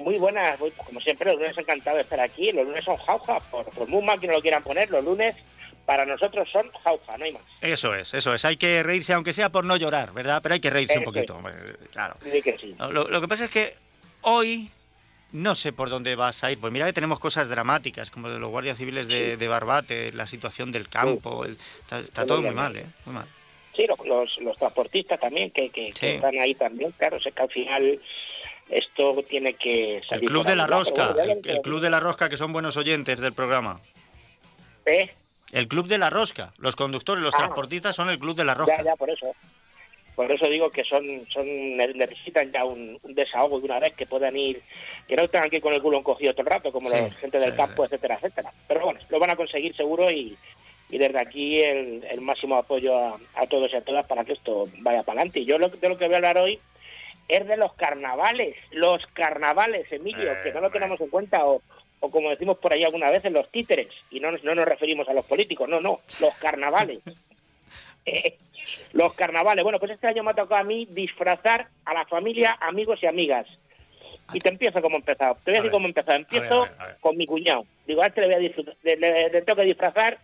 Muy buenas, como siempre, los lunes encantado de estar aquí. Los lunes son jauja, por, por muy mal que no lo quieran poner, los lunes para nosotros son jauja, no hay más. Eso es, eso es. Hay que reírse, aunque sea por no llorar, ¿verdad? Pero hay que reírse un poquito, claro. Lo, que pasa es que hoy no sé por dónde vas a ir. Pues mira que tenemos cosas dramáticas, como de los guardias civiles de, Barbate, la situación del campo. está, todo muy mal, ¿eh? Muy mal. Sí, los, los, transportistas también, que, que, están ahí también. Claro, sé que al final esto tiene que salir. El Club de la Rosca, el, Club de la Rosca, que son buenos oyentes del programa. ¿Eh? El Club de la Rosca, los conductores, los ah. transportistas son el Club de la Rosca. Ya, ya, por eso. Por eso digo que son, son necesitan ya un, desahogo de una vez que puedan ir, que no tengan que ir con el culo encogido todo el rato, como la gente del campo, etcétera, etcétera. Pero bueno, lo van a conseguir seguro y, y desde aquí el, el máximo apoyo a, a, todos y a todas para que esto vaya para adelante. Y yo lo, de lo que voy a hablar hoy es de los carnavales, los carnavales, Emilio, que no lo tenemos en cuenta o, o como decimos por ahí alguna vez, los títeres, y no, no nos referimos a los políticos, no, no, los carnavales. [laughs] Eh, los carnavales. Bueno, pues este año me ha tocado a mí disfrazar a la familia, amigos y amigas. Y te empiezo como empezado. Te voy a, decir cómo empezado. Empiezo con mi cuñado. Digo, a este le voy a disfrutar, le, tengo que disfrazar.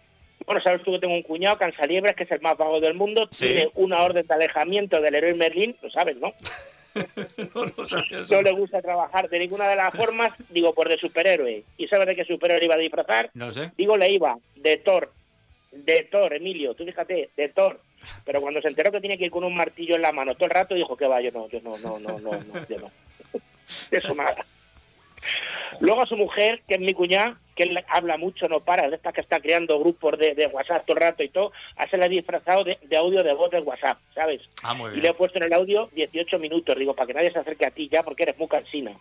Bueno, sabes tú que tengo un cuñado, Cansaliebres, que es el más vago del mundo. Tiene una orden de alejamiento del héroe Merlín, lo sabes, ¿no? [laughs] [laughs] no, le gusta trabajar de ninguna de las [laughs] formas, digo, por de superhéroe. ¿Y sabes de qué superhéroe iba a disfrazar? No sé. Digo, le iba de Thor. De Thor, Emilio, tú fíjate, de Thor. Pero cuando se enteró que tenía que ir con un martillo en la mano todo el rato, dijo que va, yo no, yo no, no, no, no, no yo no. [laughs] Eso nada. Luego a su mujer, que es mi cuñada, que él habla mucho, no para, de esta que está creando grupos de, WhatsApp todo el rato y todo, a se le ha disfrazado de, audio de voz del WhatsApp, ¿sabes? Ah, y le he puesto en el audio 18 minutos, digo, para que nadie se acerque a ti ya, porque eres muy cansina.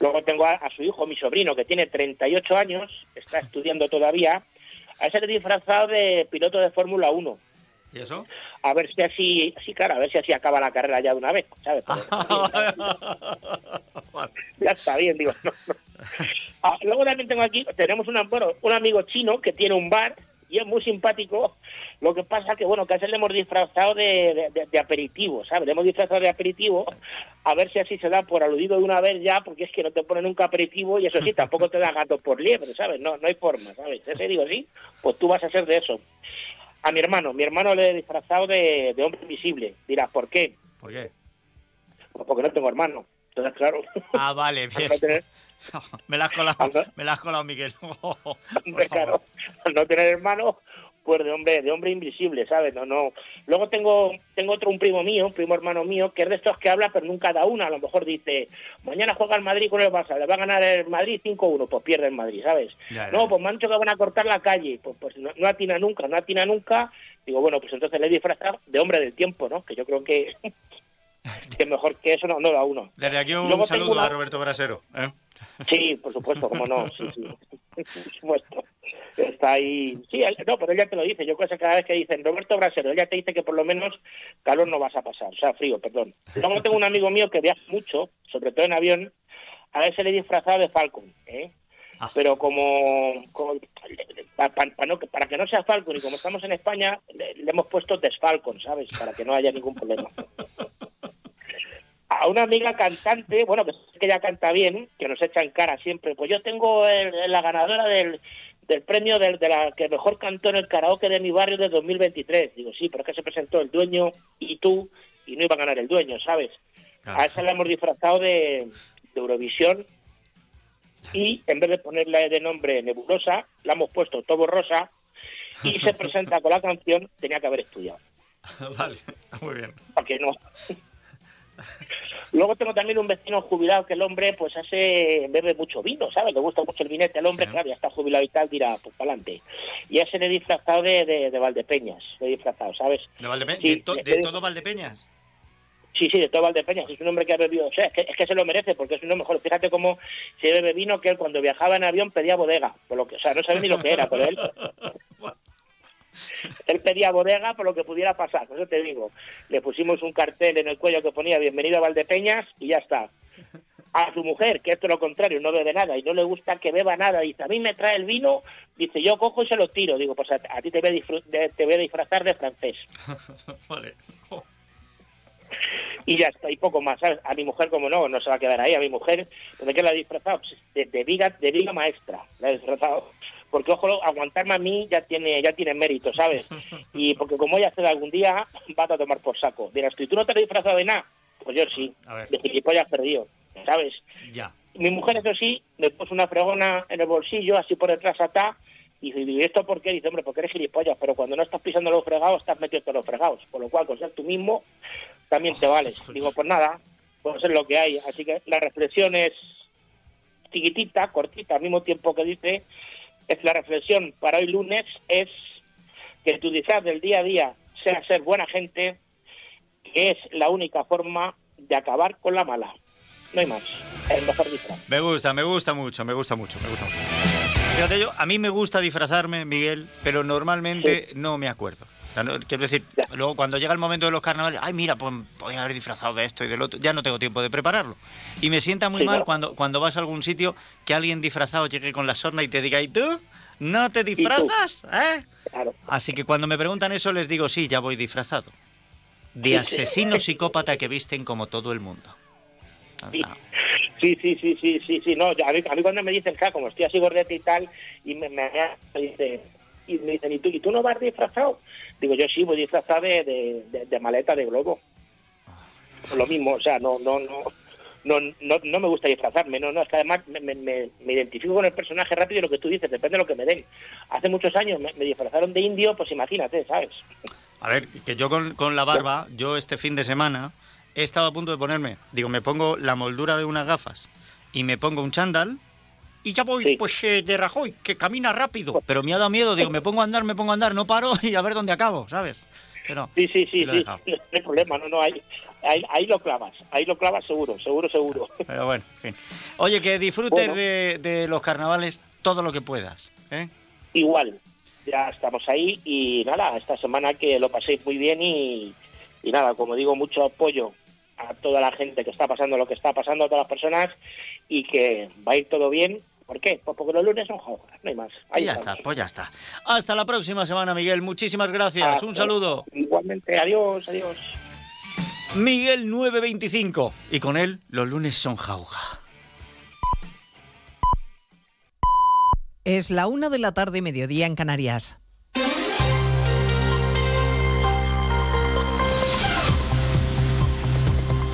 Luego tengo a, su hijo, mi sobrino, que tiene 38 años, está estudiando todavía, a ese le he disfrazado de piloto de Fórmula 1. ¿Y eso? A ver si así, sí, claro, a ver si así acaba la carrera ya de una vez, ¿sabes? [laughs] ya está bien, digo. Ah, luego también tengo aquí, tenemos una, bueno, un amigo chino que tiene un bar y es muy simpático. Lo que pasa que, bueno, que a le hemos disfrazado de, de, aperitivo, ¿sabes? Le hemos disfrazado de aperitivo, a ver si así se da por aludido de una vez ya, porque es que no te ponen nunca aperitivo y eso sí, tampoco te da gato por liebre, ¿sabes? No, no hay forma, ¿sabes? Ese digo, sí, pues tú vas a ser de eso. A mi hermano, mi hermano le he disfrazado de, hombre invisible. Dirás, ¿por qué? ¿Por qué? Pues porque no tengo hermano. Entonces, claro. Ah, vale, [laughs] bien. [laughs] me la has colado, me la has colado, Miguel. [laughs] claro, al no tener hermano, pues de hombre, de hombre invisible, ¿sabes? No, no. Luego tengo, tengo otro, un primo mío, un primo hermano mío, que es de estos que habla, pero nunca da una. A lo mejor dice, mañana juega el Madrid con el Barça, le va a ganar el Madrid 5-1, pues pierde el Madrid, ¿sabes? no, pues me han dicho que van a cortar la calle, pues, pues no, atina nunca, no atina nunca. Digo, bueno, pues entonces le he disfrazado de hombre del tiempo, ¿no? Que yo creo que, [laughs] que mejor que eso no, no da uno. Desde aquí un saludo a Roberto Brasero. ¿eh? Sí, por supuesto, como no, sí, sí, [laughs] [laughs] por supuesto. Está ahí, sí, no, pero él ya te lo dice, yo creo que cada vez que dicen Roberto Brasero, él ya te dice que por lo menos calor no vas a pasar, o sea, frío, perdón. Luego tengo un amigo mío que viaja mucho, sobre todo en avión, a veces le he disfrazado de Falcon, ¿eh? Ah. Pero como, para, que no sea Falcon y como estamos en España, le, le hemos puesto Desfalcon, ¿sabes? Para que no haya ningún problema a una amiga cantante, bueno, que, que ella canta bien, que nos echa en cara siempre, pues yo tengo la ganadora del, del premio de la que mejor cantó en el karaoke de mi barrio de 2023. Digo, sí, pero es que se presentó el dueño y tú, y no iba a ganar el dueño, ¿sabes? A esa la hemos disfrazado de, Eurovisión y en vez de ponerle de nombre Nebulosa, la hemos puesto Tobo Rosa y se [laughs] presenta con la canción, tenía que haber estudiado. vale, muy bien. Porque no. Luego tengo también un vecino jubilado que el hombre pues hace, bebe mucho vino, ¿sabes? Le gusta mucho el vinete, el hombre, claro, ya está jubilado y tal, dirá, pues para adelante. Y ese le he disfrazado de, de, Valdepeñas, le he disfrazado, ¿sabes? ¿De? ¿De, todo Valdepeñas? Sí, sí, de todo Valdepeñas. Es un hombre que ha bebido, o sea, es que, se lo merece, porque es un hombre mejor. Fíjate cómo se bebe vino que él cuando viajaba en avión pedía bodega. Por lo que, o sea, no sabe ni lo que era, pero él él pedía bodega por lo que pudiera pasar, eso te digo. Le pusimos un cartel en el cuello que ponía bienvenido a Valdepeñas y ya está. A su mujer, que es todo lo contrario, no bebe nada y no le gusta que beba nada, dice, a mí me trae el vino, dice, yo cojo y se lo tiro. Digo, pues a, ti te voy a, te voy a disfrazar de francés. [laughs] vale. y ya está, y poco más, ¿sabes? A mi mujer, como no, no se va a quedar ahí, a mi mujer, ¿de qué la he disfrazado? Pues de, de, viga, de viga maestra, la he disfrazado porque ojo, aguantarme a mí ya tiene ya tiene mérito, ¿sabes? [laughs] Y porque como ella hace algún día, vas a tomar por saco. Dirás tú, ¿y tú no te has disfrazado de nada? Pues yo sí, de gilipollas perdido, ¿sabes? Ya. Mi mujer, eso sí, me puso una fregona en el bolsillo, así por detrás atá, y dice, ¿esto por qué? Dice, hombre, porque eres gilipollas, pero cuando no estás pisando los fregados, estás metido en los fregados. Por lo cual, con ser tú mismo, también te vales. Digo, pues nada, pues es lo que hay. Así que la reflexión es chiquitita, cortita, al mismo tiempo que dice es la reflexión para hoy lunes es que tu disfraz del día a día sea ser buena gente, que es la única forma de acabar con la mala. No hay más. El mejor disfraz. Me gusta, me gusta mucho, me gusta mucho, me gusta mucho. Fíjate yo, a mí me gusta disfrazarme, Miguel, pero normalmente no me acuerdo. Quiero decir, luego cuando llega el momento de los carnavales, ay, mira, pues podría haber disfrazado de esto y del otro, ya no tengo tiempo de prepararlo. Y me sienta muy mal cuando, cuando vas a algún sitio que alguien disfrazado llegue con la sorna y te diga, ¿y tú? ¿No te disfrazas? ¿Eh? Así que cuando me preguntan eso les digo, sí, ya voy disfrazado. De asesino psicópata que visten como todo el mundo. Sí, sí, sí, sí, sí, sí, no, a mí, a mí cuando me dicen, claro, como estoy así gordete y tal, y me, me, dice, y me dicen, ¿y tú, ¿y tú no vas disfrazado? Digo, yo sí, voy disfrazado de, de, maleta de globo. Lo mismo, o sea, no, no, no, no, no, no me gusta disfrazarme, no, no, es que además me, me, me, identifico con el personaje rápido y lo que tú dices, depende de lo que me den. Hace muchos años me, disfrazaron de indio, pues imagínate, ¿sabes? A ver, que yo con, con la barba, yo este fin de semana he estado a punto de ponerme, digo, me pongo la moldura de unas gafas y me pongo un chándal y ya voy pues eh, de Rajoy, que camina rápido. Pero me ha dado miedo, digo, me pongo a andar, me pongo a andar, no paro y a ver dónde acabo, ¿sabes? Pero, sí, sí, sí, sí, no hay problema, no, no, hay, ahí, lo clavas, ahí lo clavas seguro, seguro, seguro. Pero bueno, en fin. Oye, que disfrutes de, los carnavales todo lo que puedas. ¿eh? Igual, ya estamos ahí y nada, esta semana que lo paséis muy bien y, y nada, como digo, mucho apoyo a toda la gente que está pasando lo que está pasando, a todas las personas y que va a ir todo bien. ¿Por qué? Pues porque los lunes son juegos, no hay más. Ahí ya está, pues ya está. Hasta la próxima semana, Miguel. Muchísimas gracias. Un saludo. Igualmente, adiós, adiós. Miguel 925. Y con él, los lunes son jauja. Es la una de la tarde, mediodía en Canarias.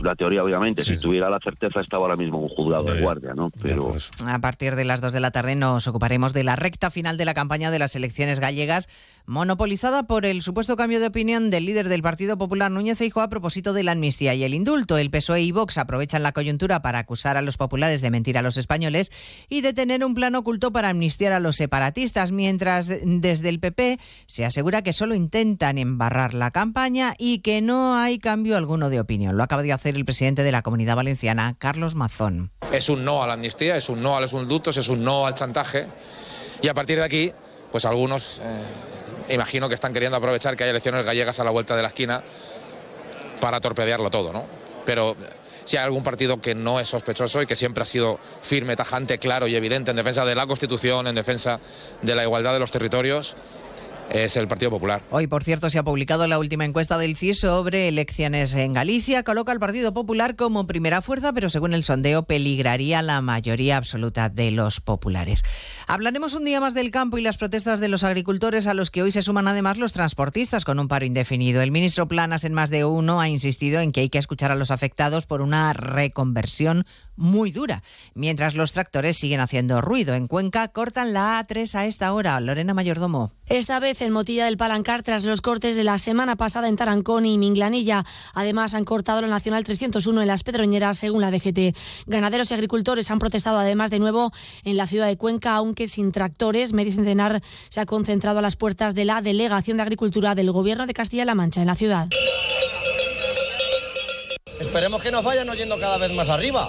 la teoría, obviamente. si tuviera la certeza, estaba ahora mismo un juzgado de guardia, ¿no? Pero... A partir de las 2 de la tarde nos ocuparemos de la recta final de la campaña de las elecciones gallegas, monopolizada por el supuesto cambio de opinión del líder del Partido Popular, Núñez Feijóo, a propósito de la amnistía y el indulto. El PSOE y Vox aprovechan la coyuntura para acusar a los populares de mentir a los españoles y de tener un plan oculto para amnistiar a los separatistas, mientras desde el PP se asegura que solo intentan embarrar la campaña y que no hay cambio alguno de opinión. Lo acaba de hacer el presidente de la Comunidad Valenciana, Carlos Mazón. Es un no a la amnistía, es un no a los indultos, es un no al chantaje y a partir de aquí, pues algunos... Eh imagino que están queriendo aprovechar que hay elecciones gallegas a la vuelta de la esquina para torpedearlo todo, ¿no? Pero si hay algún partido que no es sospechoso y que siempre ha sido firme, tajante, claro y evidente en defensa de la Constitución, en defensa de la igualdad de los territorios, es el Partido Popular. Hoy, por cierto, se ha publicado la última encuesta del CIS sobre elecciones en Galicia. Coloca al Partido Popular como primera fuerza, pero según el sondeo peligraría la mayoría absoluta de los populares. Hablaremos un día más del campo y las protestas de los agricultores a los que hoy se suman además los transportistas con un paro indefinido. El ministro Planas en más de uno ha insistido en que hay que escuchar a los afectados por una reconversión muy dura, mientras los tractores siguen haciendo ruido. En Cuenca cortan la A3 a esta hora. Lorena Mayordomo. Esta vez en Motilla del Palancar tras los cortes de la semana pasada en Tarancón y Minglanilla. Además han cortado la Nacional 301 en las Pedroñeras según la DGT. Ganaderos y agricultores han protestado además de nuevo en la ciudad de Cuenca, aunque sin tractores. Medicentenar se ha concentrado a las puertas de la Delegación de Agricultura del Gobierno de Castilla-La Mancha en la ciudad. Esperemos que nos vayan oyendo cada vez más arriba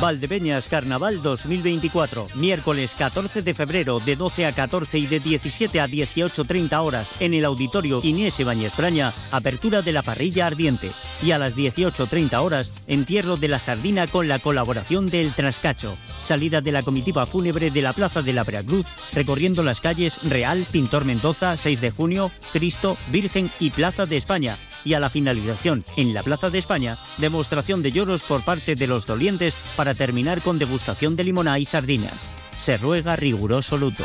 Valdepeñas Carnaval 2024, miércoles 14 de febrero de 12 a 14 y de 17 a 18.30 horas en el auditorio Inés Ibáñez Praña, apertura de la parrilla ardiente y a las 18.30 horas entierro de la sardina con la colaboración del Trascacho, salida de la comitiva fúnebre de la Plaza de la Veracruz, recorriendo las calles Real, Pintor Mendoza, 6 de junio, Cristo, Virgen y Plaza de España y a la finalización en la Plaza de España, demostración de lloros por parte de los dolientes para terminar con degustación de limoná y sardinas. Se ruega riguroso luto.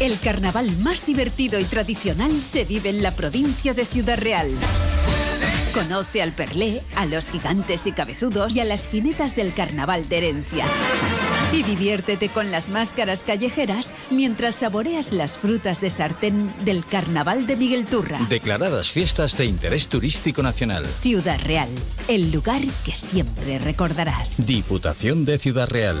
El carnaval más divertido y tradicional se vive en la provincia de Ciudad Real. Conoce al Perlé, a los gigantes y cabezudos y a las jinetas del carnaval de herencia. Y diviértete con las máscaras callejeras mientras saboreas las frutas de sartén del carnaval de Miguel Turra. Declaradas fiestas de interés turístico nacional. Ciudad Real, el lugar que siempre recordarás. Diputación de Ciudad Real.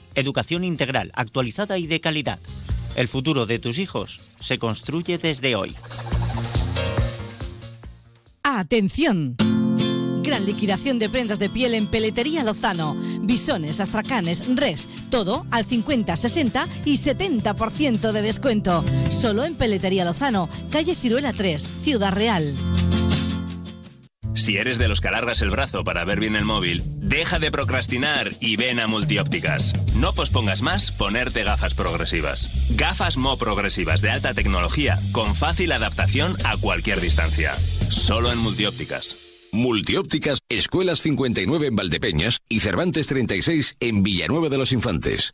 educación integral, actualizada y de calidad. El futuro de tus hijos se construye desde hoy. ¡Atención! Gran liquidación de prendas de piel en Peletería Lozano. Bisones, astracanes, res, todo al 50, 60 y 70% de descuento. Solo en Peletería Lozano, calle Ciruela 3, Ciudad Real. Si eres de los que alargas el brazo para ver bien el móvil, deja de procrastinar y ven a Multiópticas. No pospongas más ponerte gafas progresivas. Gafas Mo progresivas de alta tecnología con fácil adaptación a cualquier distancia. Solo en Multiópticas. Multiópticas, Escuelas 59 en Valdepeñas y Cervantes 36 en Villanueva de los Infantes.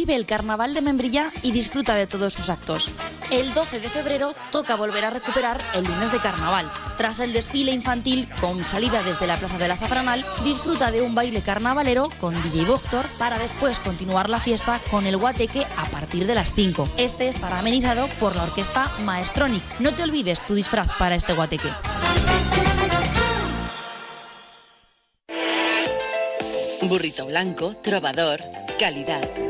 Vive el carnaval de Membrilla y disfruta de todos sus actos. El 12 de febrero toca volver a recuperar el lunes de carnaval. Tras el desfile infantil con salida desde la Plaza de la Zafranal, disfruta de un baile carnavalero con DJ Voctor para después continuar la fiesta con el guateque a partir de las 5. Este estará amenizado por la orquesta Maestronic. No te olvides tu disfraz para este guateque. Burrito blanco, trovador, calidad.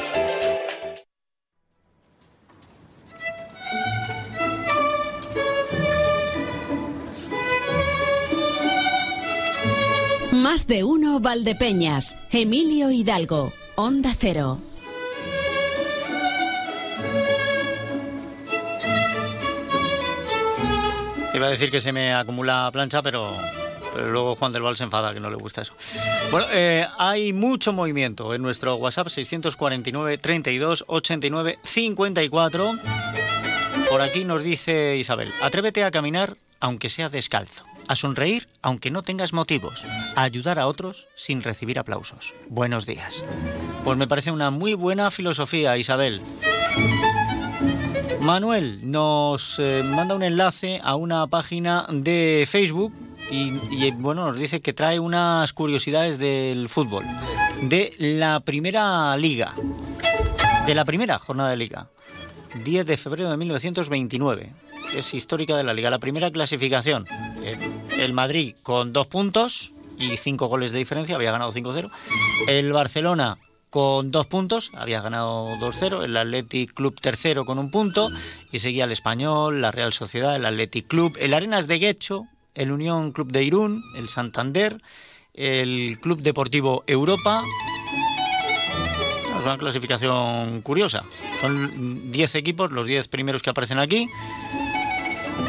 Más de uno Valdepeñas. Emilio Hidalgo. Onda Cero. Iba a decir que se me acumula plancha, pero, luego Juan del Val se enfada, que no le gusta eso. Bueno, eh, hay mucho movimiento en nuestro WhatsApp 649 32 89 54. Por aquí nos dice Isabel, atrévete a caminar aunque sea descalzo, a sonreír aunque no tengas motivos, a ayudar a otros sin recibir aplausos. Buenos días. Pues me parece una muy buena filosofía, Isabel. Manuel nos eh, manda un enlace a una página de Facebook y, y, bueno, nos dice que trae unas curiosidades del fútbol, de la primera liga, de la primera jornada de liga, 10 de febrero de 1929. Es histórica de la liga, la primera clasificación. Eh, El Madrid con dos puntos y cinco goles de diferencia, había ganado 5-0. El Barcelona con dos puntos, había ganado 2-0, el Athletic Club tercero con un punto, y seguía el Español, la Real Sociedad, el Athletic Club, el Arenas de Guecho, el Unión Club de Irún, el Santander, el Club Deportivo Europa. Es una clasificación curiosa. Son 10 equipos, los 10 primeros que aparecen aquí.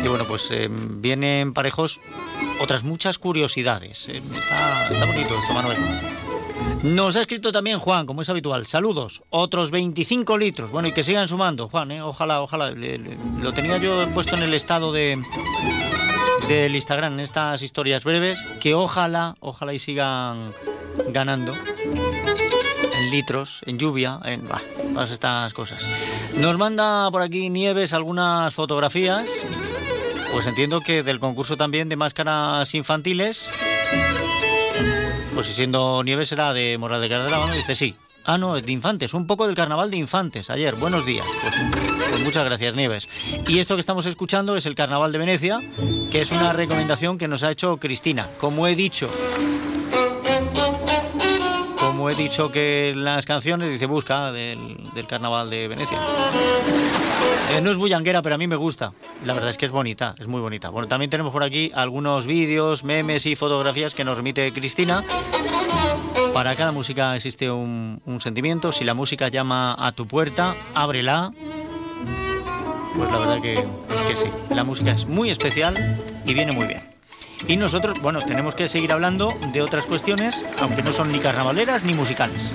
Y bueno, pues eh, vienen parejos otras muchas curiosidades. Eh, está, bonito esto, Manuel. Nos ha escrito también Juan, como es habitual. Saludos. Otros 25 litros. Bueno, y que sigan sumando, Juan, ¿eh? Ojalá, ojalá. Lo tenía yo puesto en el estado de del Instagram, en estas historias breves, que ojalá, ojalá y sigan ganando en litros, en lluvia, en bah, todas estas cosas. Nos manda por aquí Nieves algunas fotografías. Pues entiendo que del concurso también de máscaras infantiles. Pues si siendo Nieves será de Moral de Carrera, ¿no? Dice sí. Ah, no, es de infantes, un poco del carnaval de infantes ayer. Buenos días. Pues, pues muchas gracias, Nieves. Y esto que estamos escuchando es el Carnaval de Venecia, que es una recomendación que nos ha hecho Cristina. Como he dicho, he dicho que las canciones, dice busca del, Carnaval de Venecia. Eh, no es bullanguera, pero a mí me gusta. La verdad es que es bonita, es muy bonita. Bueno, también tenemos por aquí algunos vídeos, memes y fotografías que nos remite Cristina. Para cada música existe un, sentimiento. Si la música llama a tu puerta, ábrela. Pues la verdad que sí. La música es muy especial y viene muy bien. Y nosotros, bueno, tenemos que seguir hablando de otras cuestiones, aunque no son ni carnavaleras ni musicales.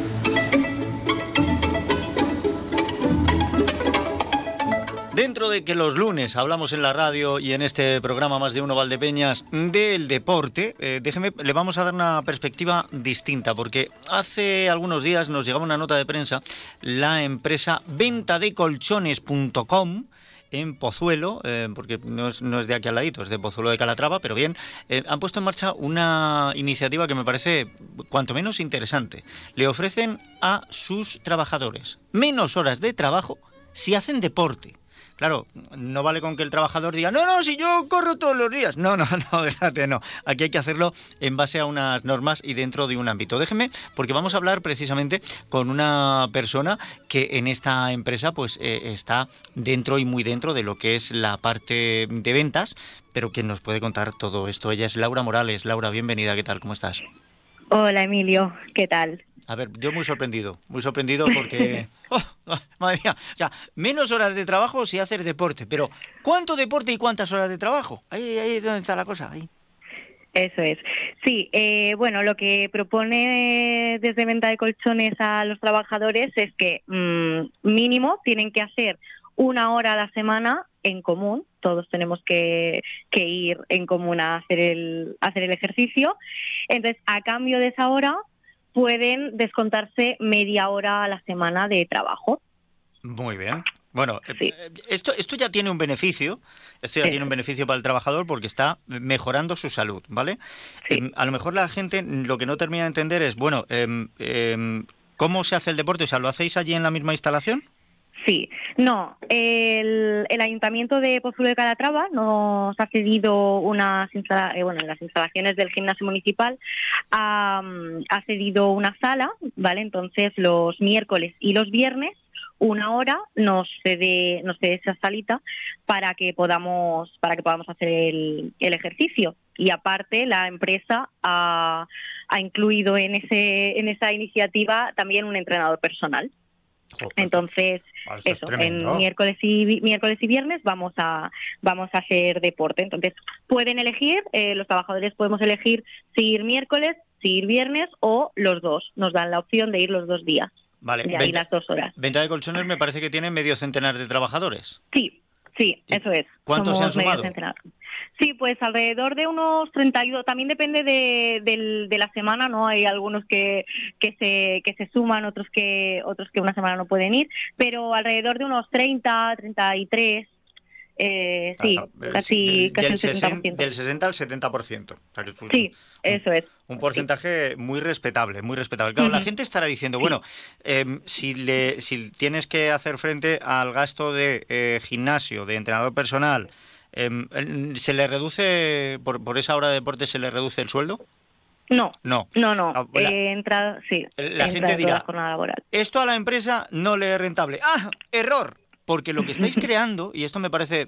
Dentro de que los lunes hablamos en la radio y en este programa más de uno Valdepeñas del deporte, eh, déjeme, le vamos a dar una perspectiva distinta, porque hace algunos días nos llegaba una nota de prensa, la empresa ventadecolchones.com en Pozuelo, eh, porque no es, de aquí al ladito, es de Pozuelo de Calatrava, pero bien, eh, han puesto en marcha una iniciativa que me parece cuanto menos interesante. Le ofrecen a sus trabajadores menos horas de trabajo si hacen deporte. Claro, no vale con que el trabajador diga, no, no, si yo corro todos los días. No, no, [laughs] no, fíjate, no. Aquí hay que hacerlo en base a unas normas y dentro de un ámbito. Déjeme, porque vamos a hablar precisamente con una persona que en esta empresa pues eh, está dentro y muy dentro de lo que es la parte de ventas, pero que nos puede contar todo esto. Ella es Laura Morales. Laura, bienvenida, ¿qué tal? ¿Cómo estás? Hola Emilio, ¿qué tal? A ver, yo muy sorprendido, muy sorprendido porque... [laughs] ¡Oh! ¡Oh! madre mía, o sea, menos horas de trabajo si hacer deporte, pero ¿cuánto deporte y cuántas horas de trabajo? Ahí, ahí es donde está la cosa, ahí. Eso es. Sí, eh, bueno, lo que propone desde Venta de Colchones a los trabajadores es que mm, mínimo tienen que hacer una hora a la semana en común. Todos tenemos que, que ir en común a hacer el, a hacer el ejercicio. Entonces, a cambio de esa hora, pueden descontarse media hora a la semana de trabajo. Muy bien. Bueno, eh, esto, esto ya tiene un beneficio, esto ya tiene un beneficio para el trabajador porque está mejorando su salud, ¿vale? Em, a lo mejor la gente lo que no termina de entender es, bueno, em, em, ¿cómo se hace el deporte? O sea, ¿lo hacéis allí en la misma instalación? Sí, no, el, el Ayuntamiento de Pozuelo de Calatrava nos ha cedido unas eh, bueno, en las instalaciones del gimnasio municipal ha, cedido una sala, ¿vale? Entonces los miércoles y los viernes una hora nos cede, nos cede esa salita para que podamos, para que podamos hacer el, el ejercicio. Y aparte, la empresa ha, ha incluido en, ese, en esa iniciativa también un entrenador personal. Entonces, eso, en miércoles y miércoles y viernes vamos a vamos a hacer deporte. Entonces, pueden elegir, eh, los trabajadores podemos elegir si ir miércoles, si ir viernes o los dos. Nos dan la opción de ir los dos días. Vale, de ahí las dos horas. Venta de colchones me parece que tiene medio centenar de trabajadores. Sí, sí, eso es. ¿Cuántos se han sumado? Sí, pues alrededor de unos 32. También depende de, del- de la semana, ¿no? Hay algunos que, que se que se suman, otros que otros que una semana no pueden ir, pero alrededor de unos 30, 33. Eh, sí, Eh, casi, del, casi del el 70%. 60, del 60 al 70%. O sea, que es un- Sí, eso es. Un porcentaje muy respetable, muy respetable. Claro, la gente estará diciendo, bueno, em, si, le, si tienes que hacer frente al gasto de eh, gimnasio, de entrenador personal, em, ¿se le reduce, por, por esa hora de deporte, se le reduce el sueldo? No, No. no, no. Ah, la- Eh, entra, sí, la gente dirá, la jornada laboral. Esto a la empresa no le es rentable. ¡Ah! ¡Error! Porque lo que estáis [clears throat] creando, y esto me parece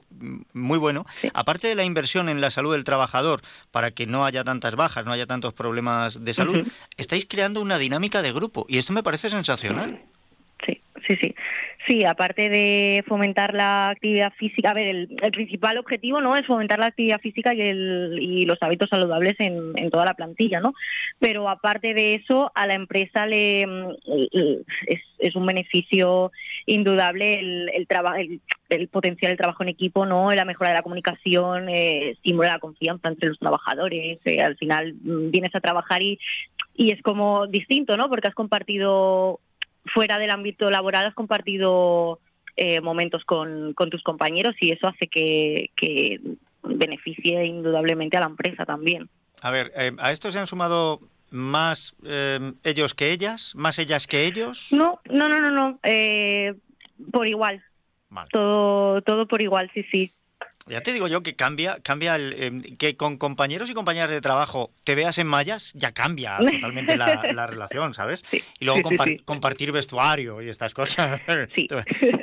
muy bueno, aparte de la inversión en la salud del trabajador para que no haya tantas bajas, no haya tantos problemas de salud, estáis creando una dinámica de grupo. Y esto me parece sensacional. Sí, sí. Sí, aparte de fomentar la actividad física, a ver, el, el principal objetivo no es fomentar la actividad física y, el, y los hábitos saludables en, en toda la plantilla, ¿no? Pero aparte de eso, a la empresa le mm, es, un beneficio indudable el, el, el, el potenciar el trabajo en equipo, ¿no? La mejora de la comunicación, eh, estimula la confianza entre los trabajadores. eh, al final mm, vienes a trabajar y, y es como distinto, ¿no? Porque has compartido fuera del ámbito laboral has compartido eh, momentos con, con tus compañeros y eso hace que, que beneficie indudablemente a la empresa también. A ver, eh, ¿a esto se han sumado más eh, ellos que ellas? ¿Más ellas que ellos? No, no, no, no, no. eh, por igual. Todo, todo por igual, sí, sí. Ya te digo yo que cambia, cambia el, eh, que con compañeros y compañeras de trabajo te veas en mallas, ya cambia [laughs] totalmente la, la relación, ¿sabes? y luego sí, sí, compar- sí. compartir vestuario y estas cosas. [laughs] Sí. [laughs]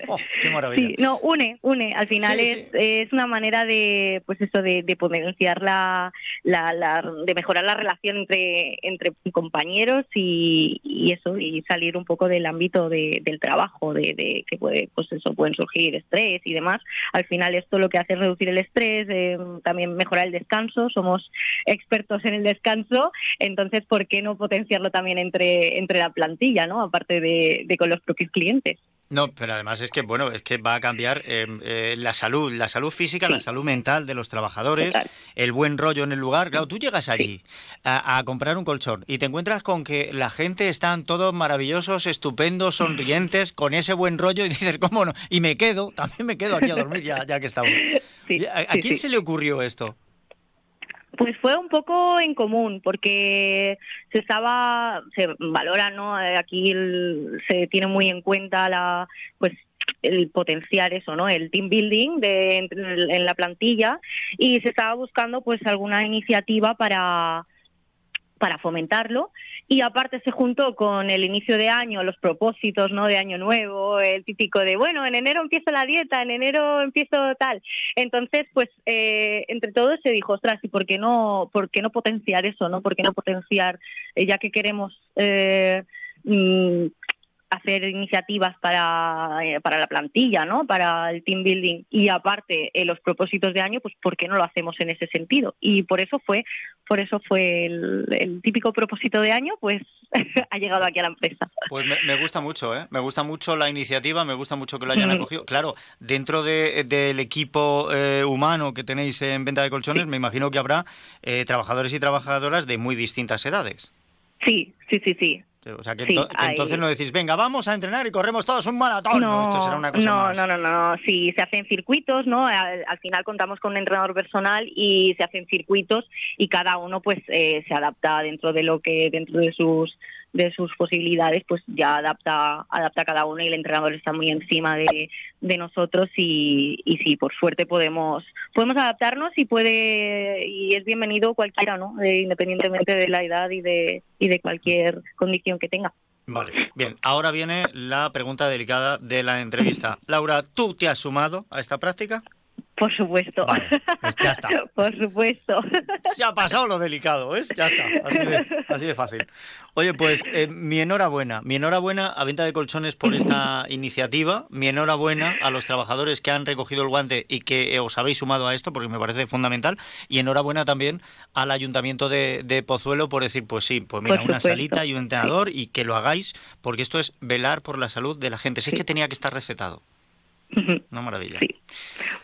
Oh, qué maravilla. No, une, une. Al final es, es una manera de, pues eso, de, de potenciar la, la, la- de mejorar la relación entre, entre compañeros y, y eso, y salir un poco del ámbito de- del trabajo, de, de que puede, pues eso, pueden surgir estrés y demás. Al final esto lo que hace es reducir el estrés, eh, también mejorar el descanso. Somos expertos en el descanso, entonces ¿por qué no potenciarlo también entre, entre la plantilla, no? Aparte de, de con los propios clientes. No, pero además es que bueno, es que va a cambiar eh, eh, la salud, la salud física, la salud mental de los trabajadores, el buen rollo en el lugar. Claro, tú llegas allí a, a comprar un colchón y te encuentras con que la gente están todos maravillosos, estupendos, sonrientes, con ese buen rollo y dices, ¿cómo no? Y me quedo, también me quedo aquí a dormir ya, ya que estamos. ¿A, quién se le ocurrió esto? Pues fue un poco en común, porque se estaba, se valora, ¿no? Eh, Aquí el- se tiene muy en cuenta la, pues el potenciar eso, ¿no? El team building de, en, en la plantilla y se estaba buscando pues alguna iniciativa para para fomentarlo y aparte se juntó con el inicio de año, los propósitos no de año nuevo, el típico de bueno, en enero empiezo la dieta, en enero empiezo tal. Entonces, pues eh, entre todos se dijo, ostras, ¿y por qué no, por qué no potenciar eso, no? ¿Por qué no potenciar, eh, ya que queremos eh, mm, hacer iniciativas para, eh, para la plantilla, ¿no? Para el team building y aparte eh, los propósitos de año, pues ¿por qué no lo hacemos en ese sentido? Y por eso fue, por eso fue el, típico propósito de año, pues [laughs] ha llegado aquí a la empresa. Pues me, gusta mucho, ¿eh? Me gusta mucho la iniciativa, me gusta mucho que lo hayan acogido. Claro, dentro del equipo eh, humano que tenéis en venta de colchones, me imagino que habrá trabajadores y trabajadoras de muy distintas edades. Sí, sí, sí, sí. O sea, que, entonces no decís, venga, vamos a entrenar y corremos todos un maratón. No, esto será una cosa no, no, no, no. Sí, se hacen circuitos, ¿no? Al, final contamos con un entrenador personal y se hacen circuitos y cada uno pues eh, se adapta dentro de lo que, dentro de sus de sus posibilidades, pues ya adapta, adapta cada uno y el entrenador está muy encima de, de nosotros y, y sí, por suerte podemos, podemos adaptarnos y puede, y es bienvenido cualquiera, ¿no? independientemente de la edad y de, y de cualquier condición que tenga. Vale, bien, ahora viene la pregunta delicada de la entrevista. Laura, ¿tú te has sumado a esta práctica? Por supuesto. pues ya está. [laughs] Por supuesto. Se ha pasado lo delicado, ¿ves? Ya está. Así de, fácil. Oye, pues eh, mi enhorabuena. Mi enhorabuena a Venta de Colchones por esta [laughs] iniciativa. Mi enhorabuena a los trabajadores que han recogido el guante y que eh, os habéis sumado a esto, porque me parece fundamental. Y enhorabuena también al Ayuntamiento de, Pozuelo por decir, pues sí, pues mira, una salita y un entrenador y que lo hagáis, porque esto es velar por la salud de la gente. Si es que tenía que estar recetado. [laughs] Una maravilla.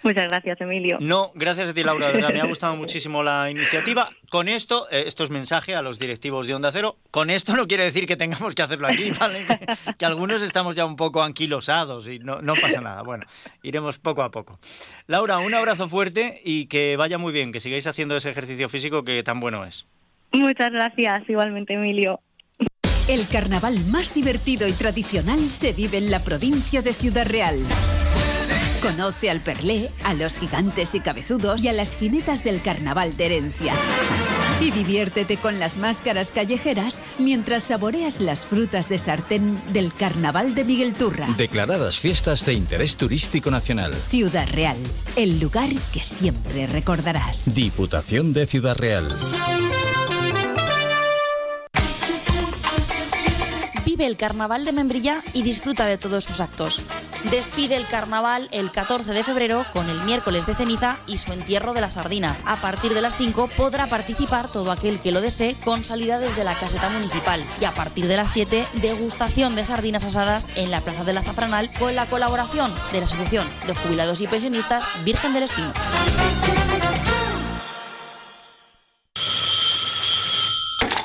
Muchas gracias, Emilio. No, gracias a ti, Laura. De verdad, me ha [laughs] gustado muchísimo la iniciativa. Con esto, eh, esto es mensaje a los directivos de Onda Cero. Con esto no quiere decir que tengamos que hacerlo aquí, ¿vale? [laughs] Que, algunos estamos ya un poco anquilosados y no, no pasa nada. Bueno, iremos poco a poco. Laura, un abrazo fuerte y que vaya muy bien, que sigáis haciendo ese ejercicio físico que tan bueno es. Muchas gracias, igualmente, Emilio. El carnaval más divertido y tradicional se vive en la provincia de Ciudad Real. Conoce al Perlé, a los gigantes y cabezudos y a las jinetas del carnaval de herencia. Y diviértete con las máscaras callejeras mientras saboreas las frutas de sartén del carnaval de Miguel Turra. Declaradas fiestas de interés turístico nacional. Ciudad Real, el lugar que siempre recordarás. Diputación de Ciudad Real. El carnaval de Membrilla y disfruta de todos sus actos. Despide el carnaval el 14 de febrero con el miércoles de ceniza y su entierro de la sardina. A partir de las 5 podrá participar todo aquel que lo desee con salida desde la caseta municipal. Y a partir de las 7, degustación de sardinas asadas en la Plaza de la Zafranal con la colaboración de la Asociación de Jubilados y Pensionistas Virgen del Espino.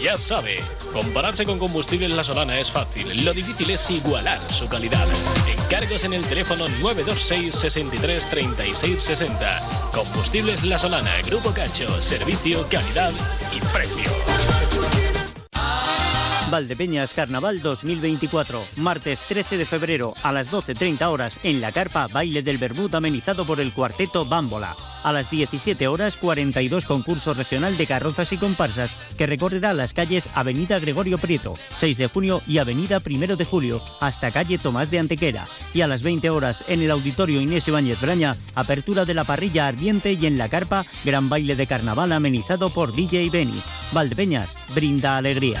Ya sabe, compararse con combustibles La Solana es fácil, lo difícil es igualar su calidad. Encargos en el teléfono 926 63 36 60. Combustibles La Solana, Grupo Cacho, servicio, calidad y precio. Valdepeñas Carnaval 2024, martes 13 de febrero a las 12.30 horas en la carpa Baile del Bermud amenizado por el cuarteto Bámbola. A las 17 horas 42 concurso regional de carrozas y comparsas que recorrerá las calles Avenida Gregorio Prieto, 6 de junio y Avenida 1 de julio hasta calle Tomás de Antequera. Y a las 20 horas en el Auditorio Inés Ibáñez Braña, apertura de la parrilla ardiente y en la carpa gran baile de carnaval amenizado por DJ Benny. Valdepeñas brinda alegría.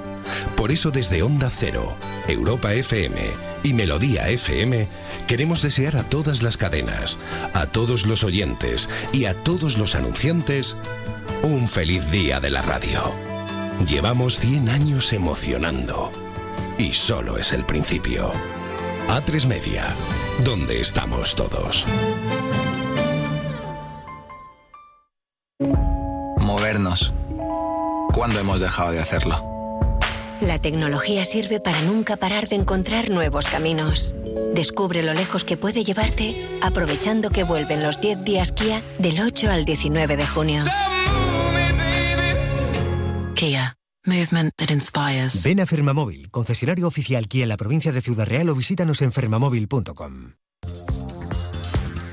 Por eso desde Onda Cero, Europa FM y Melodía FM queremos desear a todas las cadenas, a todos los oyentes y a todos los anunciantes un feliz día de la radio. Llevamos 100 años emocionando y solo es el principio. A3 Media, donde estamos todos. Movernos. ¿Cuándo hemos dejado de hacerlo? La tecnología sirve para nunca parar de encontrar nuevos caminos. Descubre lo lejos que puede llevarte aprovechando que vuelven los 10 días Kia del 8 al 19 de junio. Kia. Movement that inspires. Ven a Fermamóvil, concesionario oficial Kia en la provincia de Ciudad Real o visítanos en fermamóvil.com.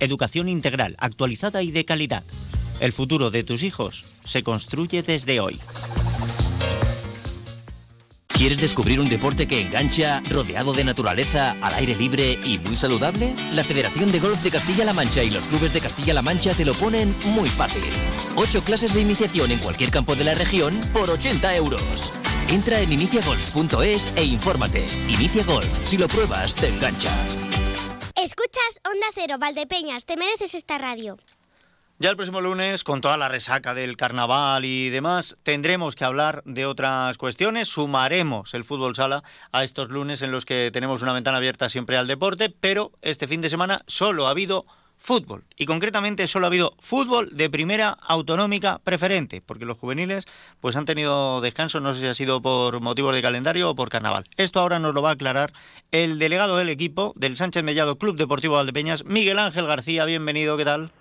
educación integral, actualizada y de calidad. El futuro de tus hijos se construye desde hoy. ¿Quieres descubrir un deporte que engancha, rodeado de naturaleza, al aire libre y muy saludable? La Federación de Golf de Castilla-La Mancha y los clubes de Castilla-La Mancha te lo ponen muy fácil. Ocho clases de iniciación en cualquier campo de la región por 80 euros. Entra en iniciagolf.es e infórmate. Inicia Golf, si lo pruebas, te engancha. Escuchas Onda Cero, Valdepeñas, te mereces esta radio. Ya el próximo lunes, con toda la resaca del carnaval y demás, tendremos que hablar de otras cuestiones. Sumaremos el fútbol sala a estos lunes en los que tenemos una ventana abierta siempre al deporte, pero este fin de semana solo ha habido fútbol. Y concretamente solo ha habido fútbol de primera autonómica preferente, porque los juveniles pues han tenido descanso, no sé si ha sido por motivos de calendario o por carnaval. Esto ahora nos lo va a aclarar el delegado del equipo del Sánchez Mellado Club Deportivo Valdepeñas, Miguel Ángel García. Bienvenido, ¿qué tal?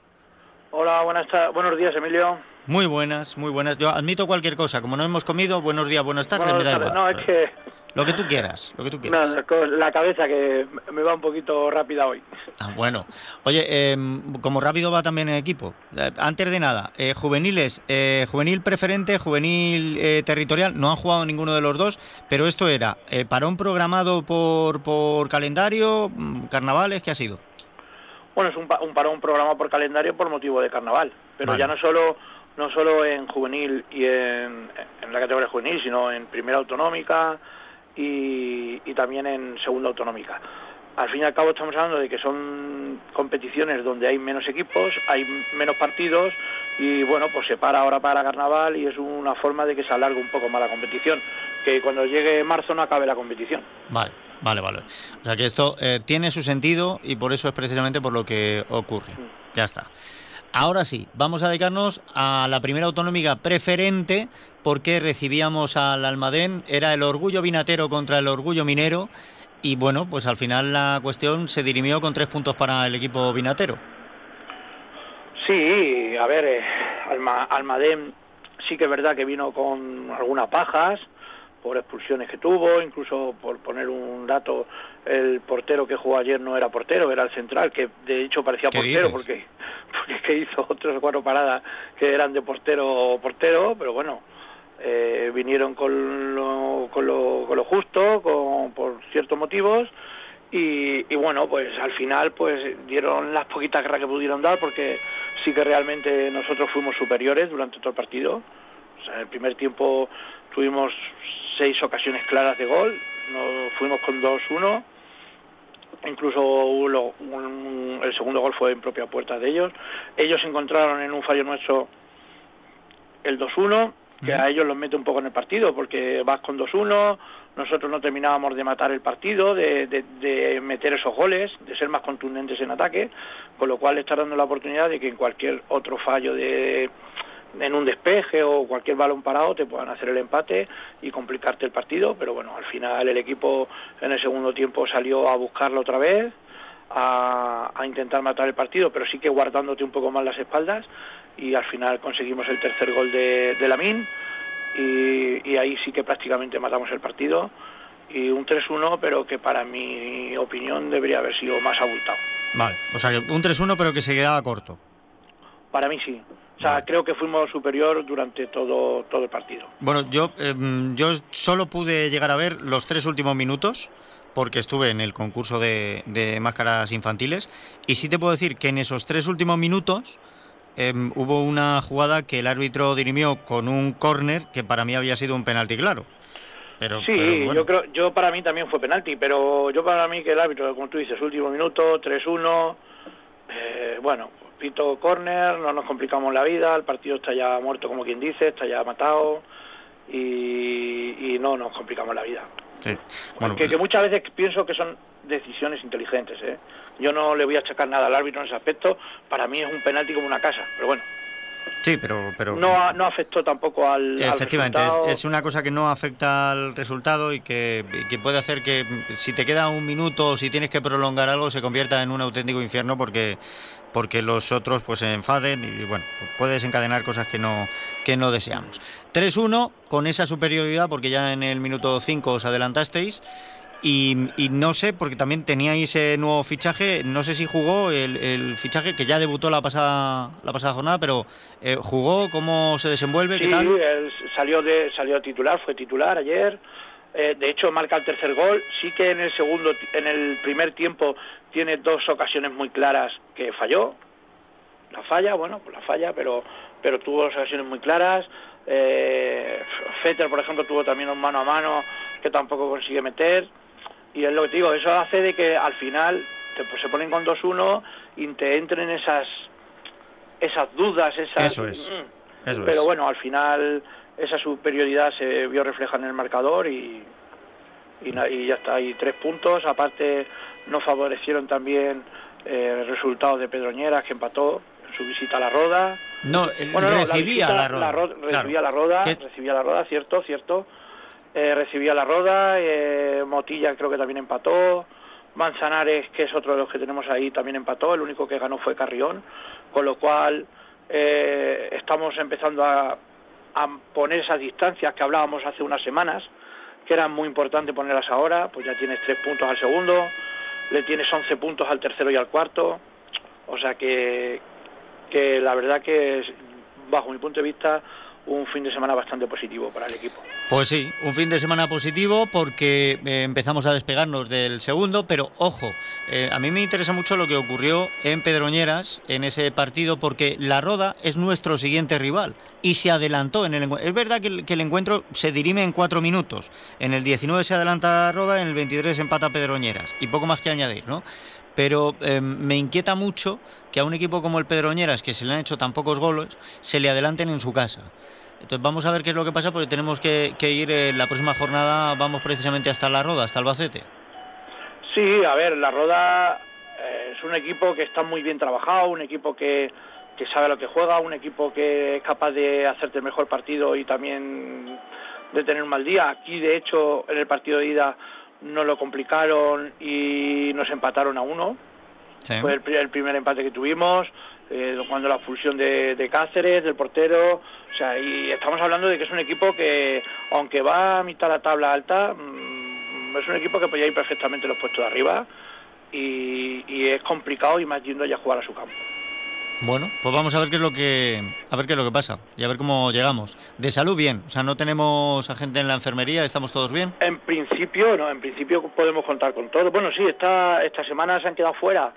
Hola, buenas buenos días, Emilio. Muy buenas, muy buenas. Yo admito cualquier cosa, como no hemos comido, buenos días, buenas tardes, Buenas tardes. No, es que Lo que tú quieras, lo que tú quieras. no, con la cabeza que me va un poquito rápida hoy. Ah, bueno, oye, eh, como rápido va también el equipo. Eh, Antes de nada, eh, juveniles, eh, juvenil preferente, juvenil territorial, no han jugado ninguno de los dos, pero esto era parón programado por, por calendario, mm, carnavales, ¿qué ha sido? Bueno, es un, un parón programa por calendario por motivo de carnaval, pero Vale. ya no solo no solo en juvenil y en, en la categoría juvenil, sino en primera autonómica y, y también en segunda autonómica. Al fin y al cabo estamos hablando de que son competiciones donde hay menos equipos, hay menos partidos y bueno, pues se para ahora para carnaval y es una forma de que se alargue un poco más la competición, que cuando llegue marzo no acabe la competición. Vale, vale, vale. O sea que esto eh, tiene su sentido y por eso es precisamente por lo que ocurre. Ya está. Ahora sí, vamos a dedicarnos a la primera autonómica preferente porque recibíamos al Almadén, era el orgullo vinatero contra el orgullo minero y bueno, pues al final la cuestión se dirimió con tres puntos para el equipo vinatero. Sí, a ver, eh, Alma, Almadén sí que es verdad que vino con algunas bajas por expulsiones que tuvo, incluso por poner un dato, el portero que jugó ayer no era portero, era el central, que de hecho parecía ¿Qué portero dices? porque, [laughs] porque que hizo otros o cuatro paradas que eran de portero o portero, pero bueno, eh, vinieron con lo, con lo, con lo justo, con, por ciertos motivos, y, y bueno, pues al final pues dieron las poquitas guerras que pudieron dar porque sí que realmente nosotros fuimos superiores durante todo el partido. O sea, en el primer tiempo tuvimos seis ocasiones claras de gol, nos fuimos con 2-1, incluso un- el segundo gol fue en propia puerta de ellos. Ellos encontraron en un fallo nuestro el 2-1 que a ellos los mete un poco en el partido, porque vas con 2-1, nosotros no terminábamos de matar el partido, de, de- de meter esos goles, de ser más contundentes en ataque, con lo cual está dando la oportunidad de que en cualquier otro fallo de en un despeje o cualquier balón parado te puedan hacer el empate y complicarte el partido, pero bueno, al final el equipo en el segundo tiempo salió a buscarlo otra vez, a, a intentar matar el partido, pero sí que guardándote un poco más las espaldas y al final conseguimos el tercer gol de, de Lamín y, y ahí sí que prácticamente matamos el partido y un 3-1 pero que para mi opinión debería haber sido más abultado. Vale, o sea, un 3-1 pero que se quedaba corto. Para mí sí. O sea, creo que fuimos superior durante todo, todo el partido. Bueno, yo, em, yo solo pude llegar a ver los tres últimos minutos porque estuve en el concurso de, de máscaras infantiles y sí te puedo decir que en esos tres últimos minutos em, hubo una jugada que el árbitro dirimió con un córner que para mí había sido un penalti claro. Pero, Sí, pero bueno. yo creo, yo para mí también fue penalti, pero yo para mí que el árbitro, como tú dices, último minuto, 3-1, eh, bueno, pito córner, no nos complicamos la vida, el partido está ya muerto como quien dice, está ya matado y, y no nos complicamos la vida. Sí. Bueno, que, que muchas veces pienso que son decisiones inteligentes, ¿eh? Yo no le voy a achacar nada al árbitro en ese aspecto, para mí es un penalti como una casa, pero bueno, sí, pero, pero no, no afectó tampoco al, al Efectivamente, resultado. es, es una cosa que no afecta al resultado y que, que puede hacer que si te queda un minuto o si tienes que prolongar algo se convierta en un auténtico infierno porque porque los otros pues se enfaden y bueno, puede desencadenar cosas que no que no deseamos. 3-1 con esa superioridad porque ya en el minuto 5 os adelantasteis y, y no sé, porque también teníais ese nuevo fichaje, no sé si jugó el, el fichaje que ya debutó la pasada la pasada jornada, pero eh, jugó, cómo se desenvuelve, qué tal. él salió de salió titular, fue titular ayer. Eh, de hecho marca el tercer gol. Sí que en el segundo, en el primer tiempo tiene dos ocasiones muy claras que falló. La falla, bueno, pues la falla, pero pero tuvo dos ocasiones muy claras. Eh, Fetter, por ejemplo, tuvo también un mano a mano que tampoco consigue meter. Y es lo que te digo, eso hace de que al final te- pues, se ponen con 2-1 y te entren esas esas dudas, esas... Eso es, Mm. eso Pero es. bueno, al final esa superioridad se vio reflejada en el marcador y, y, ya está, y tres puntos. Aparte, nos favorecieron también eh, resultados de Pedroñeras, que empató en su visita a la Roda. No, él Bueno, no, la recibía visita- la roda. ro- claro. recibía la Roda, ¿Qué? recibía la Roda, cierto, cierto. Eh, recibía la Roda, eh, Motilla creo que también empató. Manzanares, que es otro de los que tenemos ahí, también empató. El único que ganó fue Carrión. Con lo cual, eh, estamos empezando a, poner esas distancias que hablábamos hace unas semanas, que eran muy importantes ponerlas ahora. Pues ya tienes tres puntos al segundo, le tienes 11 puntos al tercero y al cuarto. O sea que, que la verdad que es, bajo mi punto de vista, un fin de semana bastante positivo para el equipo. Pues sí, un fin de semana positivo porque eh, empezamos a despegarnos del segundo, pero ojo, eh, a mí me interesa mucho lo que ocurrió en Pedroñeras en ese partido porque la Roda es nuestro siguiente rival y se adelantó en el. Es verdad que el, que el encuentro se dirime en cuatro minutos. En el 19 se adelanta Roda, en el 23 empata Pedroñeras y poco más que añadir, ¿no? Pero eh, me inquieta mucho que a un equipo como el Pedroñeras, que se le han hecho tan pocos goles, se le adelanten en su casa. Entonces vamos a ver qué es lo que pasa porque tenemos que, ir en la próxima jornada, vamos precisamente hasta la Roda, hasta Albacete. Sí, a ver, la Roda eh, es un equipo que está muy bien trabajado, un equipo que, que sabe lo que juega, un equipo que es capaz de hacerte el mejor partido y también de tener un mal día. Aquí, de hecho, en el partido de ida nos lo complicaron y nos empataron a uno. Fue el, pri- el primer empate que tuvimos, eh, cuando la expulsión de, Cáceres, del portero. O sea, y estamos hablando de que es un equipo que, aunque va a mitad de la tabla alta, mm, es un equipo que podía ir perfectamente en los puestos de arriba y, y es complicado y más yendo ya a jugar a su campo. Bueno, pues vamos a ver qué es lo que a ver qué es lo que pasa y a ver cómo llegamos. De salud bien, o sea, no tenemos a gente en la enfermería, estamos todos bien. En principio, no, en principio podemos contar con todo. Bueno, sí, esta, esta semana se han quedado fuera,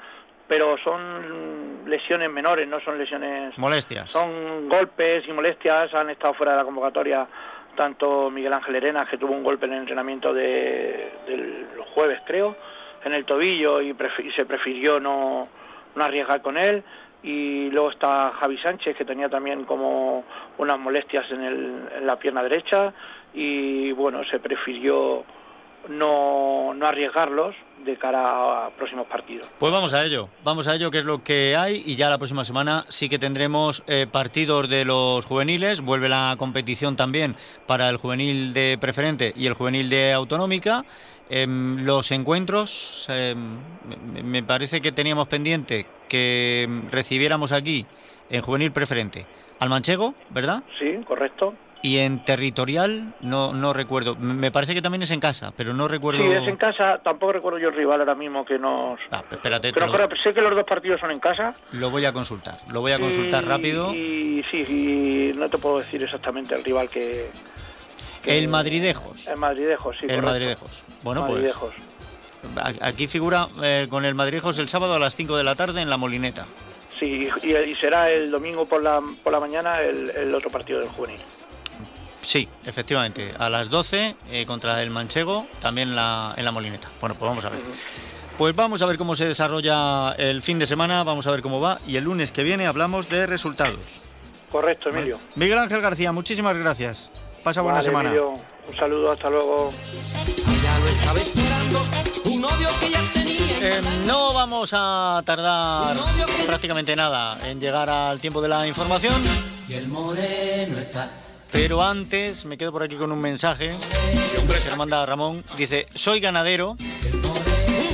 pero son lesiones menores, no son lesiones... Molestias. Son golpes y molestias, han estado fuera de la convocatoria tanto Miguel Ángel Arenas, que tuvo un golpe en el entrenamiento de, del jueves, creo, en el tobillo y, prefi- y se prefirió no, no arriesgar con él. Y luego está Javi Sánchez que tenía también como unas molestias en, el, en la pierna derecha y bueno, se prefirió no, no arriesgarlos de cara a próximos partidos. Pues vamos a ello, vamos a ello, que es lo que hay, y ya la próxima semana sí que tendremos eh, partidos de los juveniles, vuelve la competición también para el juvenil de preferente y el juvenil de autonómica. Em, los encuentros, em, me parece que teníamos pendiente que recibiéramos aquí en juvenil preferente al manchego, ¿verdad? Sí, correcto. Y en territorial, no, no recuerdo. Me parece que también es en casa, pero no recuerdo. Sí, es en casa. Tampoco recuerdo yo el rival ahora mismo que nos. Ah, espérate. Pero lo... sé que los dos partidos son en casa. Lo voy a consultar. Lo voy a consultar y, rápido. Y sí, y no te puedo decir exactamente el rival que. Que el Madridejos. El Madridejos, sí. El correcto. Madridejos. Bueno, Madridejos. pues. Aquí figura eh, con el Madridejos el sábado a las 5 de la tarde en la Molineta. Sí, y, y será el domingo por la, por la mañana el, el otro partido del juvenil. Sí, efectivamente, a las 12 eh, contra el Manchego, también la, en la Molineta. Bueno, pues vamos a ver. Pues vamos a ver cómo se desarrolla el fin de semana, vamos a ver cómo va y el lunes que viene hablamos de resultados. Correcto, Emilio. Miguel Ángel García, muchísimas gracias. Pasa buena Vale, semana. Emilio, un saludo, hasta luego. Eh, no vamos a tardar prácticamente nada en llegar al tiempo de la información. Y el moreno está. Pero antes me quedo por aquí con un mensaje que nos manda Ramón. Dice, soy ganadero.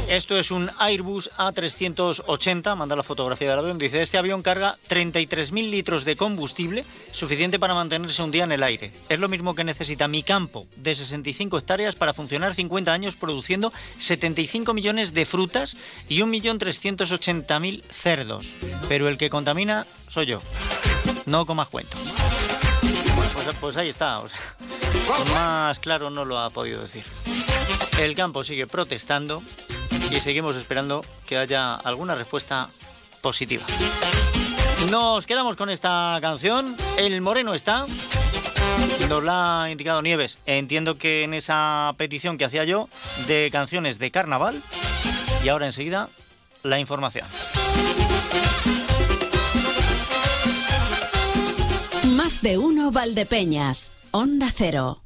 Esto es un Airbus A380, manda la fotografía del avión. Dice, este avión carga 33.000 litros de combustible, suficiente para mantenerse un día en el aire. Es lo mismo que necesita mi campo de 65 hectáreas para funcionar 50 años produciendo 75 millones de frutas y 1.380.000 cerdos. Pero el que contamina soy yo. No comas cuento. Pues, pues ahí está. Más claro no lo ha podido decir. El campo sigue protestando y seguimos esperando que haya alguna respuesta positiva. Nos quedamos con esta canción. El moreno está. Nos la ha indicado Nieves. Entiendo que en esa petición que hacía yo de canciones de carnaval. Y ahora enseguida la información. Más de uno Valdepeñas. Onda Cero.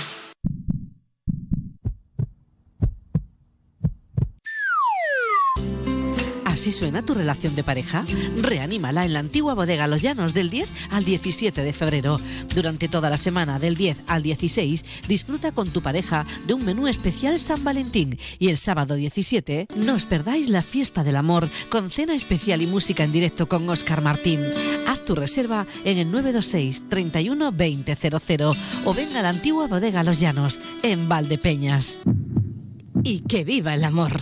¿Así suena tu relación de pareja? Reanímala en la antigua bodega Los Llanos del 10 al 17 de febrero. Durante toda la semana del 10 al 16 disfruta con tu pareja de un menú especial San Valentín y el sábado 17 no os perdáis la fiesta del amor con cena especial y música en directo con Oscar Martín. Haz tu reserva en el 926 31 2000 o venga a la antigua bodega Los Llanos en Valdepeñas. Y que viva el amor.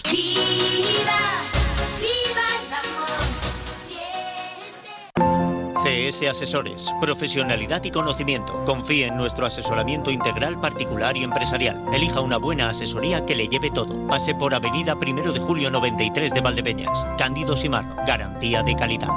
CS Asesores, profesionalidad y conocimiento. Confíe en nuestro asesoramiento integral particular y empresarial. Elija una buena asesoría que le lleve todo. Pase por Avenida Primero de Julio 93 de Valdepeñas. Cándido Simar, garantía de calidad.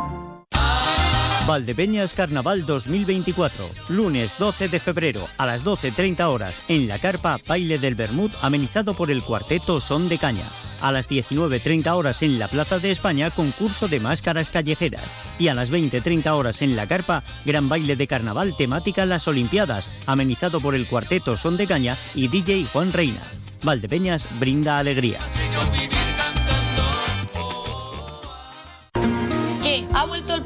Valdepeñas Carnaval 2024, lunes 12 de febrero a las 12.30 horas en la carpa Baile del Bermud amenizado por el cuarteto Son de Caña. A las 19.30 horas en la Plaza de España concurso de máscaras callejeras. Y a las 20.30 horas en la carpa gran baile de carnaval temática Las Olimpiadas amenizado por el cuarteto Son de Caña y DJ Juan Reina. Valdepeñas brinda alegría.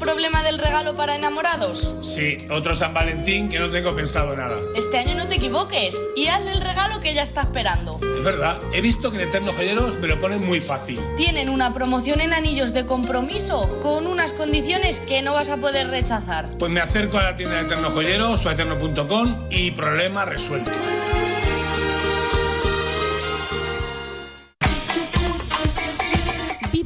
Problema del regalo para enamorados? Sí, otro San Valentín que no tengo pensado nada. Este año no te equivoques y hazle el regalo que ella está esperando. Es verdad, he visto que en Eterno Joyeros me lo ponen muy fácil. Tienen una promoción en anillos de compromiso con unas condiciones que no vas a poder rechazar. Pues me acerco a la tienda de Eterno Joyeros o a eterno.com y problema resuelto.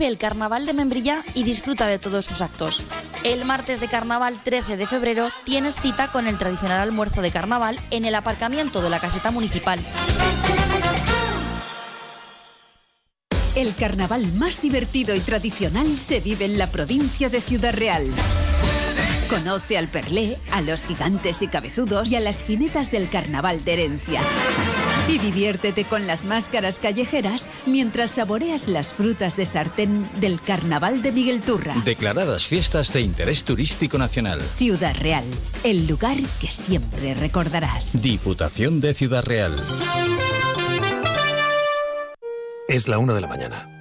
El carnaval de Membrilla y disfruta de todos sus actos. El martes de carnaval 13 de febrero tienes cita con el tradicional almuerzo de carnaval en el aparcamiento de la caseta municipal. El carnaval más divertido y tradicional se vive en la provincia de Ciudad Real. Conoce al Perlé, a los gigantes y cabezudos y a las jinetas del carnaval de herencia. Y diviértete con las máscaras callejeras mientras saboreas las frutas de sartén del carnaval de Miguel Turra. Declaradas fiestas de interés turístico nacional. Ciudad Real, el lugar que siempre recordarás. Diputación de Ciudad Real. Es la una de la mañana.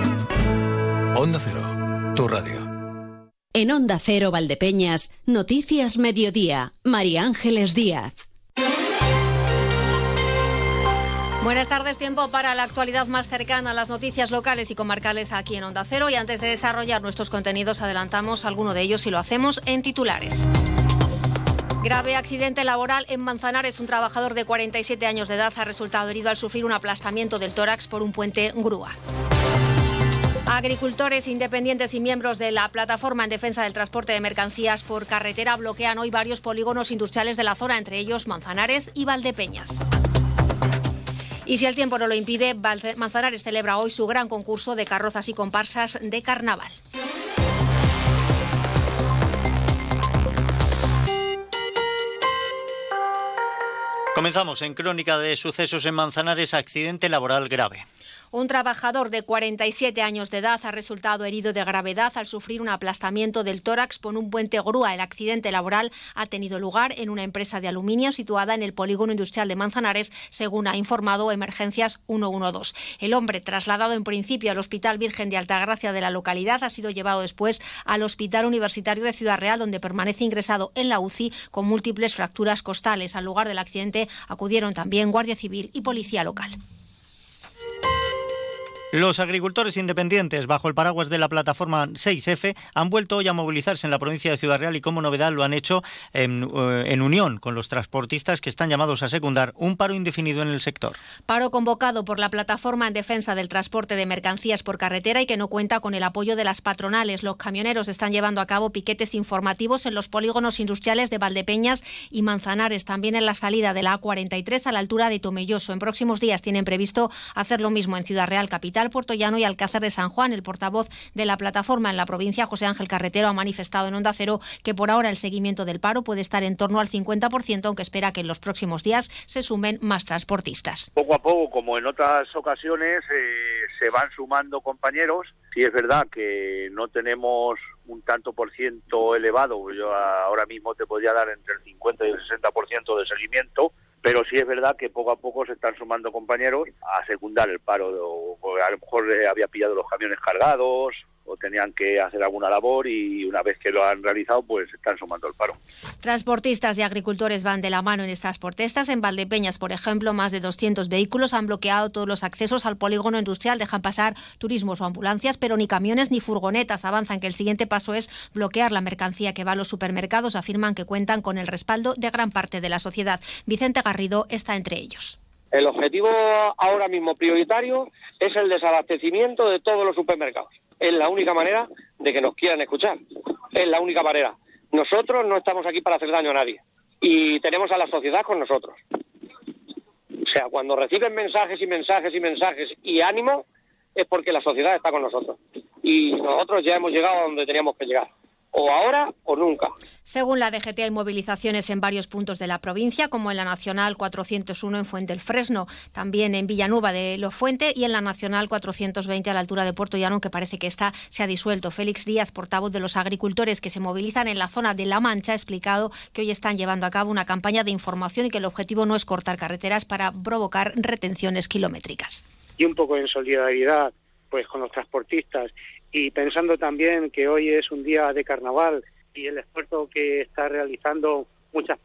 Onda Cero, tu radio. En Onda Cero Valdepeñas, Noticias Mediodía, María Ángeles Díaz. Buenas tardes, tiempo para la actualidad más cercana a las noticias locales y comarcales aquí en Onda Cero. Y antes de desarrollar nuestros contenidos, adelantamos alguno de ellos y lo hacemos en titulares. Grave accidente laboral en Manzanares. Un trabajador de 47 años de edad ha resultado herido al sufrir un aplastamiento del tórax por un puente grúa. Agricultores independientes y miembros de la plataforma en defensa del transporte de mercancías por carretera bloquean hoy varios polígonos industriales de la zona, entre ellos Manzanares y Valdepeñas. Y si el tiempo no lo impide, Manzanares celebra hoy su gran concurso de carrozas y comparsas de carnaval. Comenzamos en crónica de sucesos en Manzanares, accidente laboral grave. Un trabajador de 47 años de edad ha resultado herido de gravedad al sufrir un aplastamiento del tórax por un puente grúa. El accidente laboral ha tenido lugar en una empresa de aluminio situada en el polígono industrial de Manzanares, según ha informado Emergencias 112. El hombre, trasladado en principio al Hospital Virgen de Altagracia de la localidad, ha sido llevado después al Hospital Universitario de Ciudad Real, donde permanece ingresado en la UCI con múltiples fracturas costales. Al lugar del accidente acudieron también Guardia Civil y Policía Local. Los agricultores independientes, bajo el paraguas de la plataforma 6F, han vuelto hoy a movilizarse en la provincia de Ciudad Real y como novedad lo han hecho en, eh, en, unión con los transportistas que están llamados a secundar un paro indefinido en el sector. Paro convocado por la plataforma en defensa del transporte de mercancías por carretera y que no cuenta con el apoyo de las patronales. Los camioneros están llevando a cabo piquetes informativos en los polígonos industriales de Valdepeñas y Manzanares, también en la salida de la A43 a la altura de Tomelloso. En próximos días tienen previsto hacer lo mismo en Ciudad Real Capital Puerto Llano y Alcázar de San Juan. El portavoz de la plataforma en la provincia, José Ángel Carretero, ha manifestado en Onda Cero que por ahora el seguimiento del paro puede estar en torno al 50%, aunque espera que en los próximos días se sumen más transportistas. Poco a poco, como en otras ocasiones, eh, se van sumando compañeros. Sí es verdad que no tenemos un tanto por ciento elevado, yo ahora mismo te podría dar entre el 50 y el 60% de seguimiento, pero sí es verdad que poco a poco se están sumando compañeros a secundar el paro. O, a lo mejor había pillado los camiones cargados, tenían que hacer alguna labor y una vez que lo han realizado, pues están sumando el paro. Transportistas y agricultores van de la mano en estas protestas. En Valdepeñas, por ejemplo, más de 200 vehículos han bloqueado todos los accesos al polígono industrial, dejan pasar turismos o ambulancias, pero ni camiones ni furgonetas avanzan, que el siguiente paso es bloquear la mercancía que va a los supermercados. Afirman que cuentan con el respaldo de gran parte de la sociedad. Vicente Garrido está entre ellos. El objetivo ahora mismo prioritario es el desabastecimiento de todos los supermercados. Es la única manera de que nos quieran escuchar. Es la única manera. Nosotros no estamos aquí para hacer daño a nadie. Y tenemos a la sociedad con nosotros. O sea, cuando reciben mensajes y mensajes y mensajes y ánimo, es porque la sociedad está con nosotros. Y nosotros ya hemos llegado a donde teníamos que llegar o ahora o nunca. Según la DGT hay movilizaciones en varios puntos de la provincia, como en la Nacional 401 en Fuente del Fresno, también en Villanueva de Los Fuente y en la Nacional 420 a la altura de Puerto Llano, que parece que esta se ha disuelto. Félix Díaz, portavoz de los agricultores que se movilizan en la zona de La Mancha, ha explicado que hoy están llevando a cabo una campaña de información y que el objetivo no es cortar carreteras para provocar retenciones kilométricas. Y un poco en solidaridad pues con los transportistas y pensando también que hoy es un día de carnaval y el esfuerzo que está realizando muchas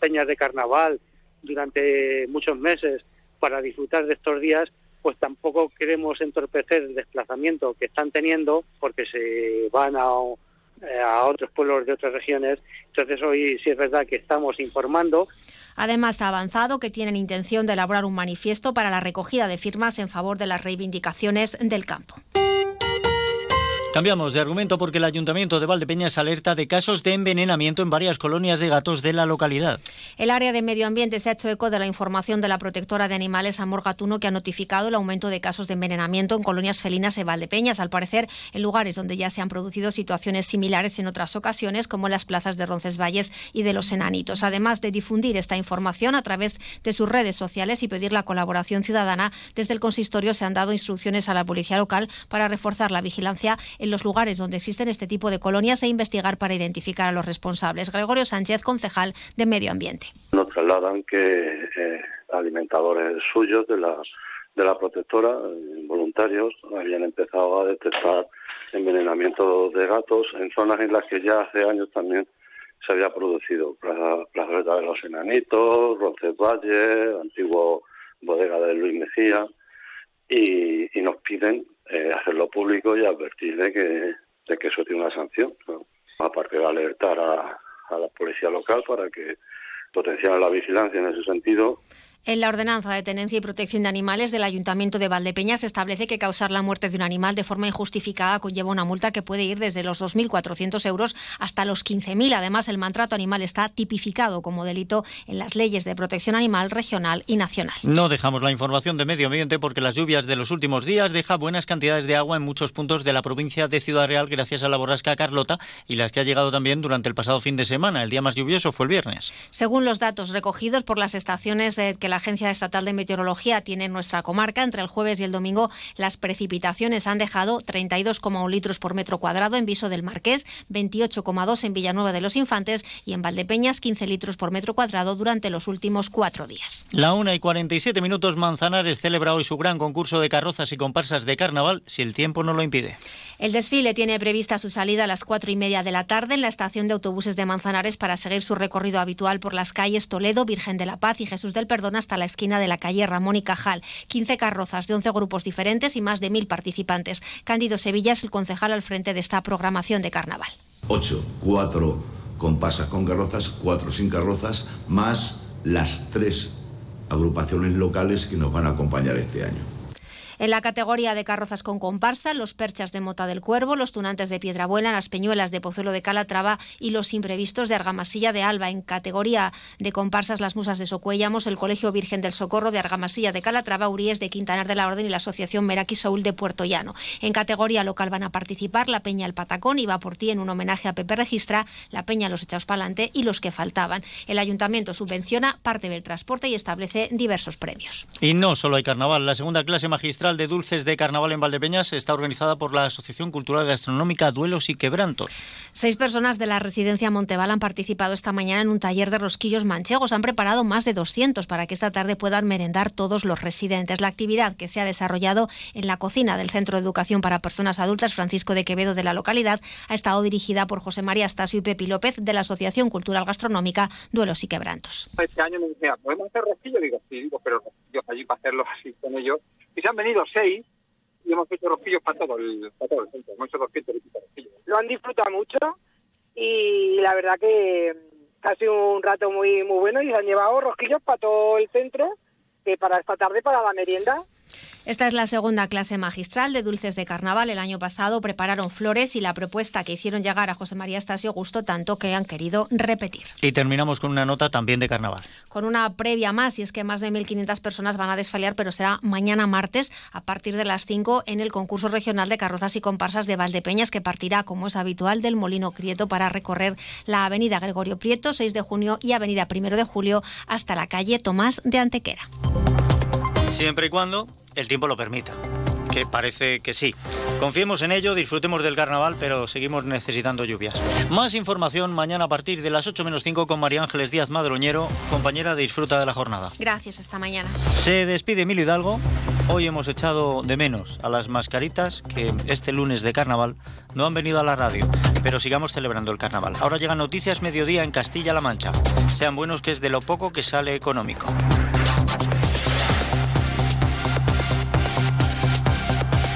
peñas de carnaval durante muchos meses para disfrutar de estos días, pues tampoco queremos entorpecer el desplazamiento que están teniendo porque se van a, a otros pueblos de otras regiones. Entonces hoy sí es verdad que estamos informando. Además, ha avanzado que tienen intención de elaborar un manifiesto para la recogida de firmas en favor de las reivindicaciones del campo. Cambiamos de argumento porque el Ayuntamiento de Valdepeñas alerta de casos de envenenamiento en varias colonias de gatos de la localidad. El área de medio ambiente se ha hecho eco de la información de la protectora de animales Amor Gatuno que ha notificado el aumento de casos de envenenamiento en colonias felinas de Valdepeñas, al parecer en lugares donde ya se han producido situaciones similares en otras ocasiones, como en las plazas de Roncesvalles y de Los Enanitos. Además de difundir esta información a través de sus redes sociales y pedir la colaboración ciudadana, desde el consistorio se han dado instrucciones a la policía local para reforzar la vigilancia en los lugares donde existen este tipo de colonias e investigar para identificar a los responsables. Gregorio Sánchez, concejal de Medio Ambiente. Nos trasladan que eh, alimentadores suyos de la, de la protectora, eh, voluntarios, habían empezado a detectar envenenamiento de gatos en zonas en las que ya hace años también se había producido. Plaza, de los Enanitos, Roncesvalles, antiguo bodega de Luis Mejía, y nos piden eh, hacerlo público y advertir de que, de que eso tiene una sanción. Aparte de alertar a, a la policía local para que potenciara la vigilancia en ese sentido en la ordenanza de tenencia y protección de animales del Ayuntamiento de Valdepeñas se establece que causar la muerte de un animal de forma injustificada conlleva una multa que puede ir desde los 2.400 euros hasta los 15.000. Además, el maltrato animal está tipificado como delito en las leyes de protección animal regional y nacional. No dejamos la información de medio ambiente porque las lluvias de los últimos días dejan buenas cantidades de agua en muchos puntos de la provincia de Ciudad Real gracias a la borrasca Carlota y las que ha llegado también durante el pasado fin de semana. El día más lluvioso fue el viernes. Según los datos recogidos por las estaciones que la Agencia Estatal de Meteorología tiene en nuestra comarca, entre el jueves y el domingo las precipitaciones han dejado 32,1 litros por metro cuadrado en Viso del Marqués, 28,2 en Villanueva de los Infantes y en Valdepeñas 15 litros por metro cuadrado durante los últimos cuatro días. La 1 y 47 minutos Manzanares celebra hoy su gran concurso de carrozas y comparsas de carnaval, si el tiempo no lo impide. El desfile tiene prevista su salida a las cuatro y media de la tarde en la estación de autobuses de Manzanares para seguir su recorrido habitual por las calles Toledo, Virgen de la Paz y Jesús del Perdón hasta la esquina de la calle Ramón y Cajal. 15 carrozas de 11 grupos diferentes y más de mil participantes. Cándido Sevilla es el concejal al frente de esta programación de carnaval. 8, 4 comparsas con carrozas, 4 sin carrozas, más las tres agrupaciones locales que nos van a acompañar este año. En la categoría de carrozas con comparsa, los perchas de Mota del Cuervo, los tunantes de Piedrabuela, las peñuelas de Pozuelo de Calatrava y los imprevistos de Argamasilla de Alba. En categoría de comparsas, las musas de Socuellamos, el Colegio Virgen del Socorro de Argamasilla de Calatrava, Uríes de Quintanar de la Orden y la Asociación Meraki Soul de Puerto Llano. En categoría local van a participar la Peña El Patacón y va por ti en un homenaje a Pepe Registra, la Peña Los Echados Palante y los que faltaban. El ayuntamiento subvenciona parte del transporte y establece diversos premios. Y no solo hay carnaval, la segunda clase magistral Central de Dulces de Carnaval en Valdepeñas está organizada por la Asociación Cultural Gastronómica Duelos y Quebrantos. Seis personas de la residencia Monteval han participado esta mañana en un taller de rosquillos manchegos. Han preparado más de 200 para que esta tarde puedan merendar todos los residentes. La actividad que se ha desarrollado en la cocina del Centro de Educación para Personas Adultas Francisco de Quevedo de la localidad ha estado dirigida por José María Astasio y Pepi López de la Asociación Cultural Gastronómica Duelos y Quebrantos. Este año me decía, ¿podemos hacer rosquillos? Digo, sí, digo, pero rosquillos allí para hacerlos así con ellos. Y se han venido seis y hemos hecho rosquillos para todo el, para todo el centro. Hemos hecho 200 rosquillos. Lo han disfrutado mucho y la verdad que ha sido un rato muy muy bueno y se han llevado rosquillos para todo el centro, que para esta tarde para la merienda. Esta es la segunda clase magistral de dulces de carnaval. El año pasado prepararon flores y la propuesta que hicieron llegar a José María Estasio gustó tanto que han querido repetir. Y terminamos con una nota también de carnaval. Con una previa más, y es que más de 1.500 personas van a desfaliar, pero será mañana martes a partir de las 5 en el concurso regional de carrozas y comparsas de Valdepeñas, que partirá, como es habitual, del Molino Crieto para recorrer la avenida Gregorio Prieto, 6 de junio, y avenida 1 de julio hasta la calle Tomás de Antequera. Siempre y cuando el tiempo lo permita. Que parece que sí. Confiemos en ello, disfrutemos del carnaval, pero seguimos necesitando lluvias. Más información mañana a partir de las 8 menos 5 con María Ángeles Díaz Madroñero, compañera de Disfruta de la Jornada. Gracias, hasta mañana. Se despide Emilio Hidalgo. Hoy hemos echado de menos a las mascaritas que este lunes de carnaval no han venido a la radio, pero sigamos celebrando el carnaval. Ahora llegan noticias mediodía en Castilla-La Mancha. Sean buenos que es de lo poco que sale económico.